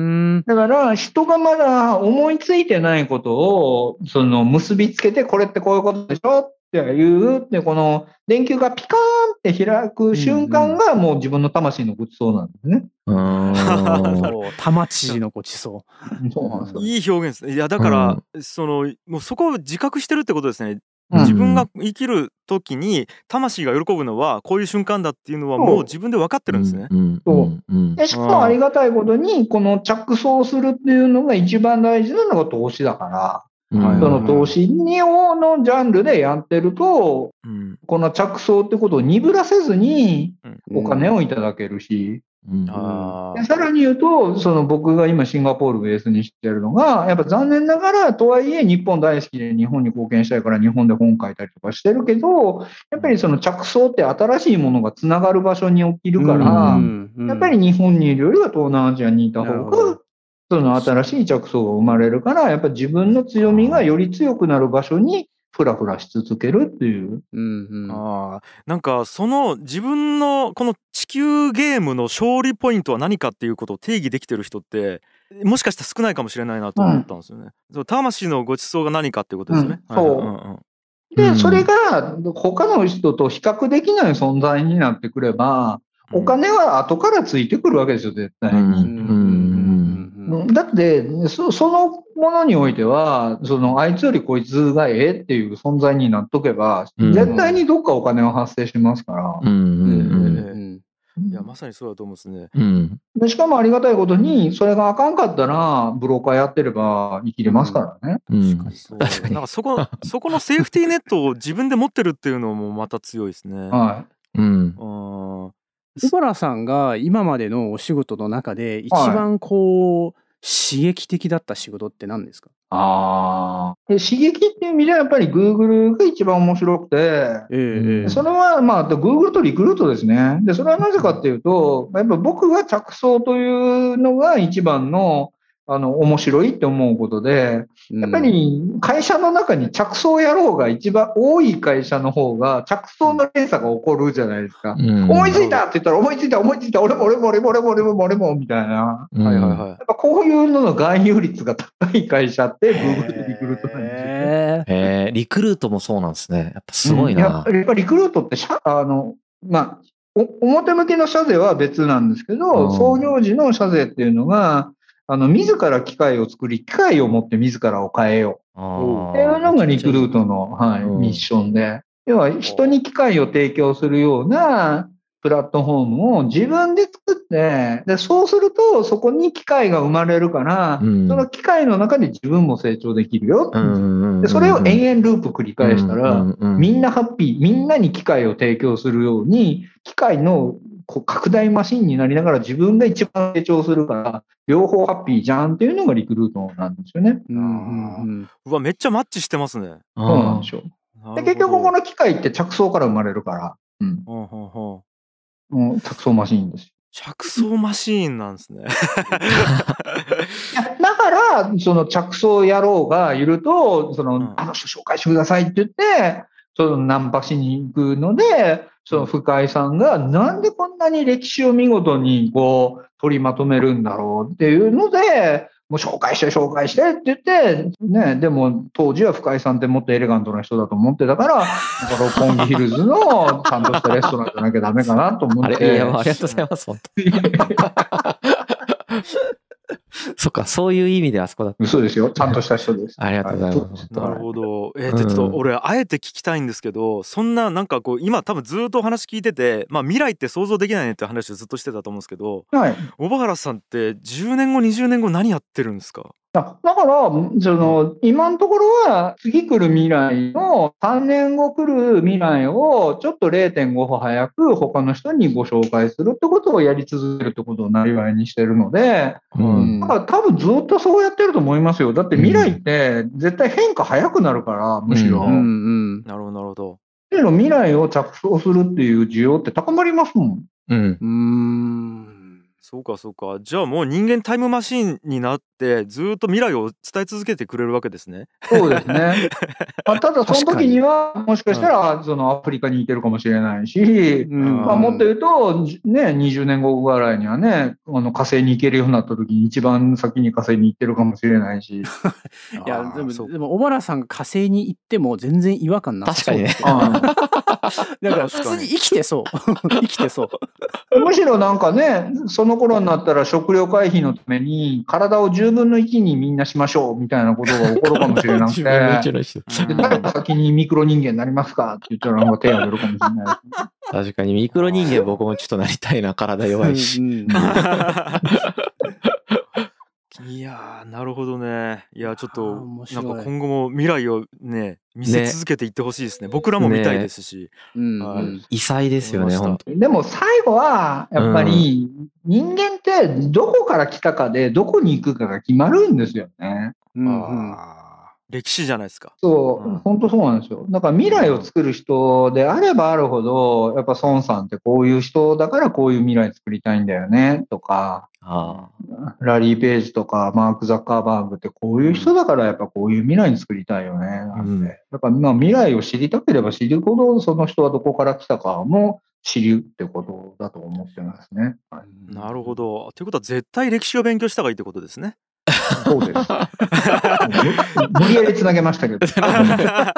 Speaker 4: だから、人がまだ思いついてないことを、その結びつけて、これってこういうことでしょっていう、って、この電球がピカーンって開く瞬間がもう自分の魂のごちそうなんですね。
Speaker 3: うん
Speaker 5: そう魂のごちそ
Speaker 4: そうなんですよ。
Speaker 2: いい表現ですね。いやだから、そのもうそこを自覚してるってことですね。
Speaker 4: うん
Speaker 2: 自分が生きる時に魂が喜ぶのはこういう瞬間だっていうのはもう自分で分かってるんですね。
Speaker 3: うん
Speaker 4: そう
Speaker 3: うん。
Speaker 4: でしかもありがたいことに、この着想するっていうのが一番大事なのが投資だから、
Speaker 3: うん。
Speaker 4: その投資にをのジャンルでやってると、
Speaker 2: うん。
Speaker 4: この着想ってことを鈍らせずに
Speaker 5: う。
Speaker 4: お金をいただけるし、
Speaker 3: うん。
Speaker 2: あ
Speaker 4: でさらに言うと、その僕が今シンガポールベースにしてるのが、やっぱ残念ながら、とはいえ日本大好きで日本に貢献したいから日本で本書いたりとかしてるけど、やっぱりその着想って新しいものがつながる場所に起きるから、やっぱり日本にいるよりは東南アジアにいた方が、その新しい着想が生まれるから、やっぱり自分の強みがより強くなる場所にふらふらし続けるっていう。
Speaker 5: うんうん。
Speaker 2: あー。なんかその自分のこの地球ゲームの勝利ポイントは何かっていうことを定義できてる人ってもしかしたら少ないかもしれないなと思ったんですよね。そう魂のごちそうが何かっていうことですよね。
Speaker 4: で、
Speaker 3: うん
Speaker 4: それが他の人と比較できない存在になってくれば、お金は後からついてくるわけですよ、絶対に。
Speaker 3: うんうん
Speaker 4: だってそ、そのものにおいては、その、あいつよりこいつがええっていう存在になっとけば、
Speaker 3: うん。
Speaker 4: 絶対にどっかお金は発生しますから。
Speaker 3: うんうん
Speaker 5: うん
Speaker 2: いやまさにそうだと思うんですね。
Speaker 3: うん。
Speaker 4: でしかもありがたいことに、それがあかんかったら、ブローカーやってれば生きれますからね。
Speaker 3: うん。
Speaker 2: そう
Speaker 3: 確かに。
Speaker 2: なんかそこ そこのセーフティーネットを自分で持ってるっていうのもまた強いですね。
Speaker 4: は
Speaker 3: うん。
Speaker 2: うん。
Speaker 5: 小原さんが今までのお仕事の中で一番こう刺激的だった仕事って何ですか？
Speaker 4: い。ああ。で刺激っていう意味では、やっぱり Google が一番面白くて、
Speaker 5: ええええ
Speaker 4: それは、まあ、Google とリクルートですね。で、それはなぜかっていうと、やっぱ僕が着想というのが一番の、あの、面白いって思うことで、やっぱり会社の中に着想野郎が一番多い会社の方が着想の連鎖が起こるじゃないですか。思いついたって言ったら思いついた思いついた俺も俺も俺も俺も俺も俺もみたいな。
Speaker 3: うん
Speaker 2: はいはいはい
Speaker 4: やっぱこういうのの含有率が高い会社って Google とリクルートなんですよね。
Speaker 5: へ
Speaker 3: リクルートもそうなんですね。やっぱすごいな
Speaker 4: うんやっやっぱりリクルートって社、あの、まあ、お表向きの社税は別なんですけど、
Speaker 3: うん
Speaker 4: 創業時の社税っていうのが、あの、自ら機械を作り、機械を持って自らを変えよう。っていうのがリクルートの、はい、
Speaker 3: うん。
Speaker 4: ミッションで。要は、人に機械を提供するようなプラットフォームを自分で作って、で、そうすると、そこに機械が生まれるから、
Speaker 3: うん。
Speaker 4: その機械の中で自分も成長できるよ。でそれを延々ループ繰り返したら、みんなハッピー、みんなに機械を提供するように、機械のこう拡大マシンになりながら自分が一番成長するから、両方ハッピーじゃんっていうのがリクルートなんですよね。
Speaker 5: うんう
Speaker 2: わめっちゃマッチしてますね。
Speaker 4: そうなんですよ。で結局この機械って着想から生まれるから、うん、
Speaker 2: ほうほうほう
Speaker 4: もう着想マシンですよ。
Speaker 2: 着想マシーンなんですね。
Speaker 4: だから、その着想野郎がいると、その、
Speaker 2: ん
Speaker 4: あの人紹介してくださいって言って、そのナンパしに行くので、その深井さんがなんでこんなに歴史を見事にこう取りまとめるんだろうっていうので、もう紹介して紹介してって言って、ね、でも当時は深井さんってもっとエレガントな人だと思ってたから、なんか六本木ヒルズのちゃんとしたレストランじゃなきゃダメかなと思
Speaker 3: あれ、い
Speaker 4: って。
Speaker 3: や、ありがとうございます、本当 そっか、そういう意味であそこだった。
Speaker 4: 嘘ですよ。ちゃんとした人です。
Speaker 3: ありがとうございます。
Speaker 2: なるほど。えー、
Speaker 3: うん
Speaker 2: ちょっと俺あえて聞きたいんですけど、そんななんかこう今多分ずっとお話聞いてて、まあ未来って想像できないねって話をずっとしてたと思うんですけど、
Speaker 4: はい。
Speaker 2: 小原さんって10年後20年後何やってるんですか？
Speaker 4: だだから、その、今のところは、次来る未来の、3年後来る未来を、ちょっと0.5歩早く他の人にご紹介するってことをやり続けるってことをなりわいにしてるので、
Speaker 3: うん。
Speaker 4: だから多分ずっとそうやってると思いますよ。だって未来って絶対変化早くなるから、むしろ。
Speaker 3: う
Speaker 5: うんうん。
Speaker 2: なるほどなるほど。
Speaker 4: 未来を着想するっていう需要って高まりますもん。
Speaker 3: うん。
Speaker 5: うーん。
Speaker 2: そうかそうか。じゃあもう人間タイムマシーンになってずっと未来を伝え続けてくれるわけですね。
Speaker 4: そうですね。まあ、ただ、その時には、もしかしたら、そのアフリカに行けるかもしれないし、
Speaker 5: うん
Speaker 4: まあ、もっと言うと、じね、20年後ぐらいにはね、あの火星に行けるようになった時に一番先に火星に行ってるかもしれないし。
Speaker 5: いやでもでも小原さんが火星に行っても全然違和感なさそう
Speaker 3: 確かにね。
Speaker 5: だから普通に生きてそう生きてそう
Speaker 4: むしろなんかね、その頃になったら食料回避のために体を10分の1にみんなしましょうみたいなことが起こるかもしれなくて。誰が先にミクロ人間になりますかって言ったらなんか手を挙げるかもしれないです。
Speaker 3: 確かにミクロ人間僕もちょっとなりたいな、体弱いし。
Speaker 5: うん
Speaker 2: いやーなるほどね。いやちょっ
Speaker 5: あー
Speaker 2: となんか今後も未来をね見せ続けていってほしいですね。僕らも見たいですし。
Speaker 5: うん
Speaker 2: はい。
Speaker 5: うん
Speaker 3: 異彩ですよね、本当
Speaker 4: でも最後は、やっぱり人間ってどこから来たかでどこに行くかが決まるんですよね。
Speaker 5: うんうん
Speaker 2: 歴史じゃないですか。
Speaker 4: そう、
Speaker 2: うん
Speaker 4: 本当そうなんですよ。だから未来を作る人であればあるほど、やっぱ孫さんってこういう人だからこういう未来作りたいんだよねとか、
Speaker 3: あ
Speaker 4: ラリー・ページとかマーク・ザッカーバーグってこういう人だからやっぱこういう未来に作りたいよね。なん
Speaker 3: うん
Speaker 4: でだからまあ未来を知りたければ知るほどその人はどこから来たかも知るってことだと思ってますね。はい、
Speaker 2: なるほど。ということは絶対歴史を勉強した方がいいってことですね。
Speaker 4: そうです。無 無理やりつなげましたけど。い
Speaker 3: あ。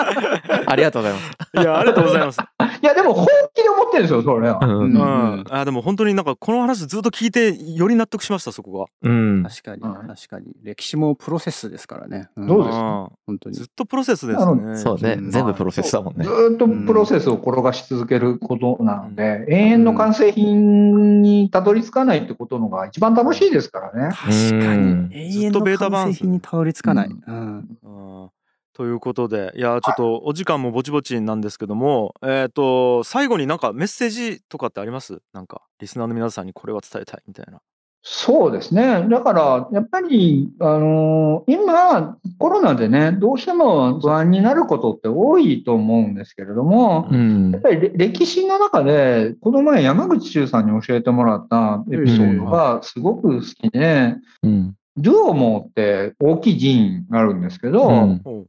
Speaker 3: ありがとうございます。
Speaker 2: いやありがとうございます。
Speaker 4: やでも本気で思ってるんですよ、それは。
Speaker 3: うん
Speaker 2: あでも本当になんかこの話ずっと聞いてより納得しましたそこ
Speaker 3: うん。
Speaker 5: 確かに
Speaker 4: はい
Speaker 5: 確かに歴史もプロセスですからね、ん
Speaker 4: そう
Speaker 2: が。
Speaker 4: ですね
Speaker 5: 本当に
Speaker 2: うんずっとプロセスです
Speaker 4: あ
Speaker 2: ね。
Speaker 3: そうね
Speaker 5: う。ん
Speaker 3: 全部プロセスだもんね
Speaker 4: ず。ーっとプロセスを転がし続けることなので、永遠の完成品にたどり着かないってことのが一番楽しいですからね。
Speaker 5: 確か
Speaker 3: うん
Speaker 5: に永
Speaker 2: ずっとベータ版
Speaker 5: 完成品にたどり着かない、
Speaker 4: う
Speaker 5: うん。
Speaker 2: うんということでいやちょっとお時間もぼちぼちなんですけどもえっ、と最後になんかメッセージとかってあります？なんかリスナーの皆さんにこれは伝えたいみたいな。
Speaker 4: そうですね。だから、やっぱり、あの今、コロナでね、どうしても不安になることって多いと思うんですけれども、
Speaker 3: うん。
Speaker 4: やっ。ぱりれ歴史の中で、この前山口周さんに教えてもらったエピソードがすごく好きで、
Speaker 3: うん。
Speaker 4: ドゥオモって大きい寺院があるんですけど、
Speaker 3: うん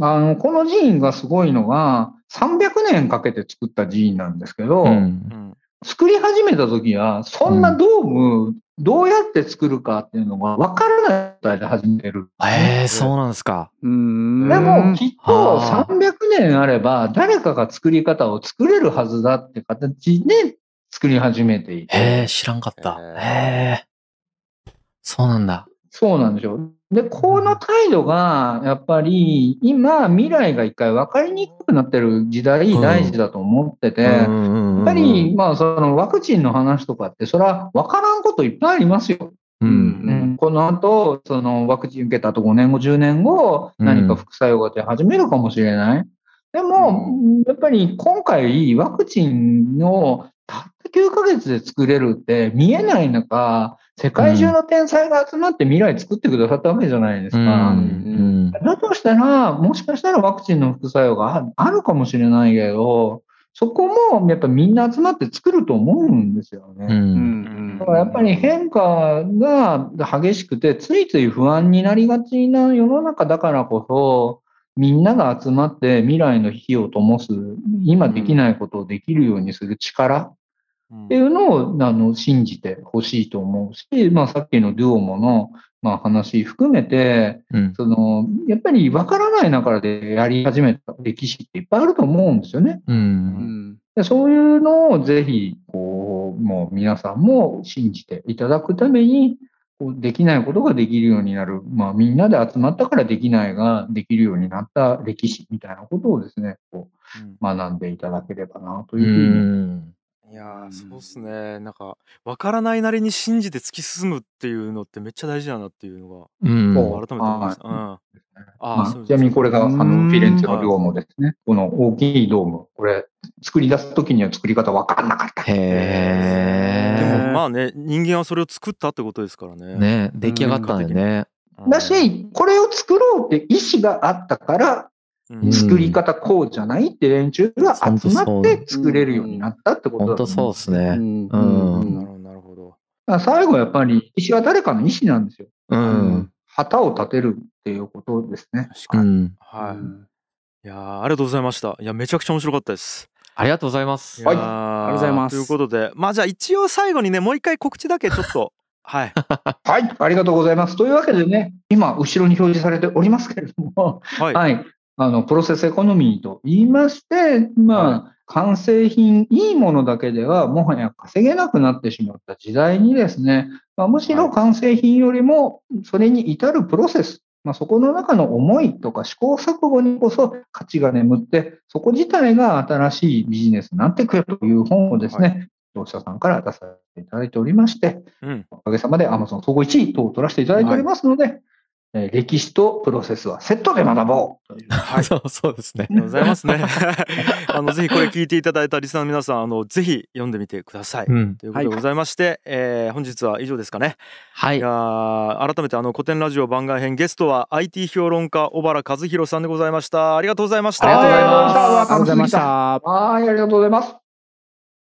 Speaker 4: あの、この寺院がすごいのが、300年かけて作った寺院なんですけど、
Speaker 3: うん
Speaker 2: うん
Speaker 4: 作り始めた時は、そんなドーム、どうやって作るかっていうのが分からない状態で始める。
Speaker 3: へえ、そうなんですか。
Speaker 5: うん
Speaker 4: でも、きっと
Speaker 3: あー
Speaker 4: 300年あれば、誰かが作り方を作れるはずだって形で作り始めてい
Speaker 3: へ
Speaker 4: て。
Speaker 3: え、知らんかった。へえ。そうなんだ。
Speaker 4: そうなんですよ。で、この態度が、やっぱり、今、未来が一回分かりにくくなってる時代、
Speaker 3: うん
Speaker 4: 大事だと思ってて、
Speaker 3: や
Speaker 4: やっぱり、まあ、そのワクチンの話とかって、それは分からんこといっぱいありますよ。
Speaker 3: う。
Speaker 5: うん
Speaker 4: うんこの後、そのワクチン受けた後5年後、10年後、
Speaker 3: うん
Speaker 4: 何か副作用が出始めるかもしれない。でも、やっぱり今回、ワクチンの9ヶ月で作れるって見えない中、世界中の天才が集まって未来作ってくださったわけじゃないです
Speaker 3: う
Speaker 4: か。
Speaker 3: ん。
Speaker 4: だとしたら、もしかしたらワクチンの副作用がああるかもしれないけど、そこもやっぱみんな集まって作ると思うんですよね。
Speaker 3: う。
Speaker 5: うんん
Speaker 4: だからやっぱり変化が激しくて、ついつい不安になりがちな世の中だからこそ、みんなが集まって未来の火を灯す、今できないことをできるようにする力
Speaker 2: うん
Speaker 4: っていうのをあの信じてほしいと思うし、まあ、さっきのデュオモの、まあ、話含めて、
Speaker 3: うん。
Speaker 4: そのやっぱり分からない中でやり始めた歴史っていっぱいあると思うんですよね。
Speaker 3: う。
Speaker 5: うんん
Speaker 4: でそういうのをぜひ、こう、もう皆さんも信じていただくために、こうできないことができるようになる。まあ、みんなで集まったからできないができるようになった歴史みたいなことをですね、こう
Speaker 2: うん
Speaker 4: 学んでいただければなと
Speaker 3: う
Speaker 4: いうふうに。
Speaker 3: ん。
Speaker 2: そうっすねなんか分からないなりに信じて突き進むっていうのってめっちゃ大事だなっていうの
Speaker 3: うん。
Speaker 4: そう
Speaker 2: が改めて思いました。うんあ
Speaker 4: まあ
Speaker 2: そうです
Speaker 4: ちなみにこれがあの
Speaker 2: うん
Speaker 4: フィレンツェのドームですね。この大きいドーム。これ、作り出すときには作り方分かんなかった。
Speaker 3: へ
Speaker 2: でも
Speaker 3: え。
Speaker 2: まあね人間はそれを作ったってことですからね。
Speaker 3: ね、出来上がったんだよね。
Speaker 2: うん
Speaker 4: だし、これを作ろうって意思があったから、
Speaker 2: うん
Speaker 4: 作り方こうじゃないって連中が集まって作れるようになったってこと
Speaker 3: 本当
Speaker 4: だと思
Speaker 3: そうですね。
Speaker 5: うん
Speaker 3: うん
Speaker 2: なるほどなるほど。
Speaker 4: だから最後やっぱり、意思は誰かの意思なんですよ。
Speaker 3: うん。
Speaker 4: 旗を立てるっていうことですね。
Speaker 2: 確かに。
Speaker 3: うん。
Speaker 2: はい。
Speaker 5: うん
Speaker 2: いやーありがとうございました。いやめちゃくちゃ面白かったです。
Speaker 3: ありがとうございます。
Speaker 4: はい
Speaker 5: ありがとうございます
Speaker 2: ということで、まあじゃあ一応最後にね、もう一回告知だけちょっと。はい。
Speaker 4: はい、ありがとうございます。というわけでね、今、後ろに表示されておりますけれども、
Speaker 2: はい。
Speaker 4: はい。あの、プロセスエコノミーと言いまして、まあ、完成品、いいものだけでは、もはや稼げなくなってしまった時代にですね、まあ、むしろ完成品よりも、それに至るプロセス、まあ、そこの中の思いとか試行錯誤にこそ価値が眠って、そこ自体が新しいビジネスになってくるという本をですね、同社さんから出させていただいておりまして、
Speaker 2: うん。
Speaker 4: おかげさまで Amazon 総合1位等を取らせていただいておりますので、えー歴史とプロセスはセットで学ぼうという。
Speaker 2: はい。
Speaker 3: そうそうですね
Speaker 2: ございますね。あのぜひこれ聞いていただいたリスナーの皆さん、あのぜひ読んでみてください。
Speaker 3: うん。
Speaker 2: ということでございまして、えー本日は以上ですかね。
Speaker 3: はいい
Speaker 2: 改めてあの古典ラジオ番外編ゲストは IT 評論家小原和弘さんでございました。ありがとうございました。
Speaker 3: ありがとうございます
Speaker 5: ありがとうございました。
Speaker 4: はい、ありがとうございます。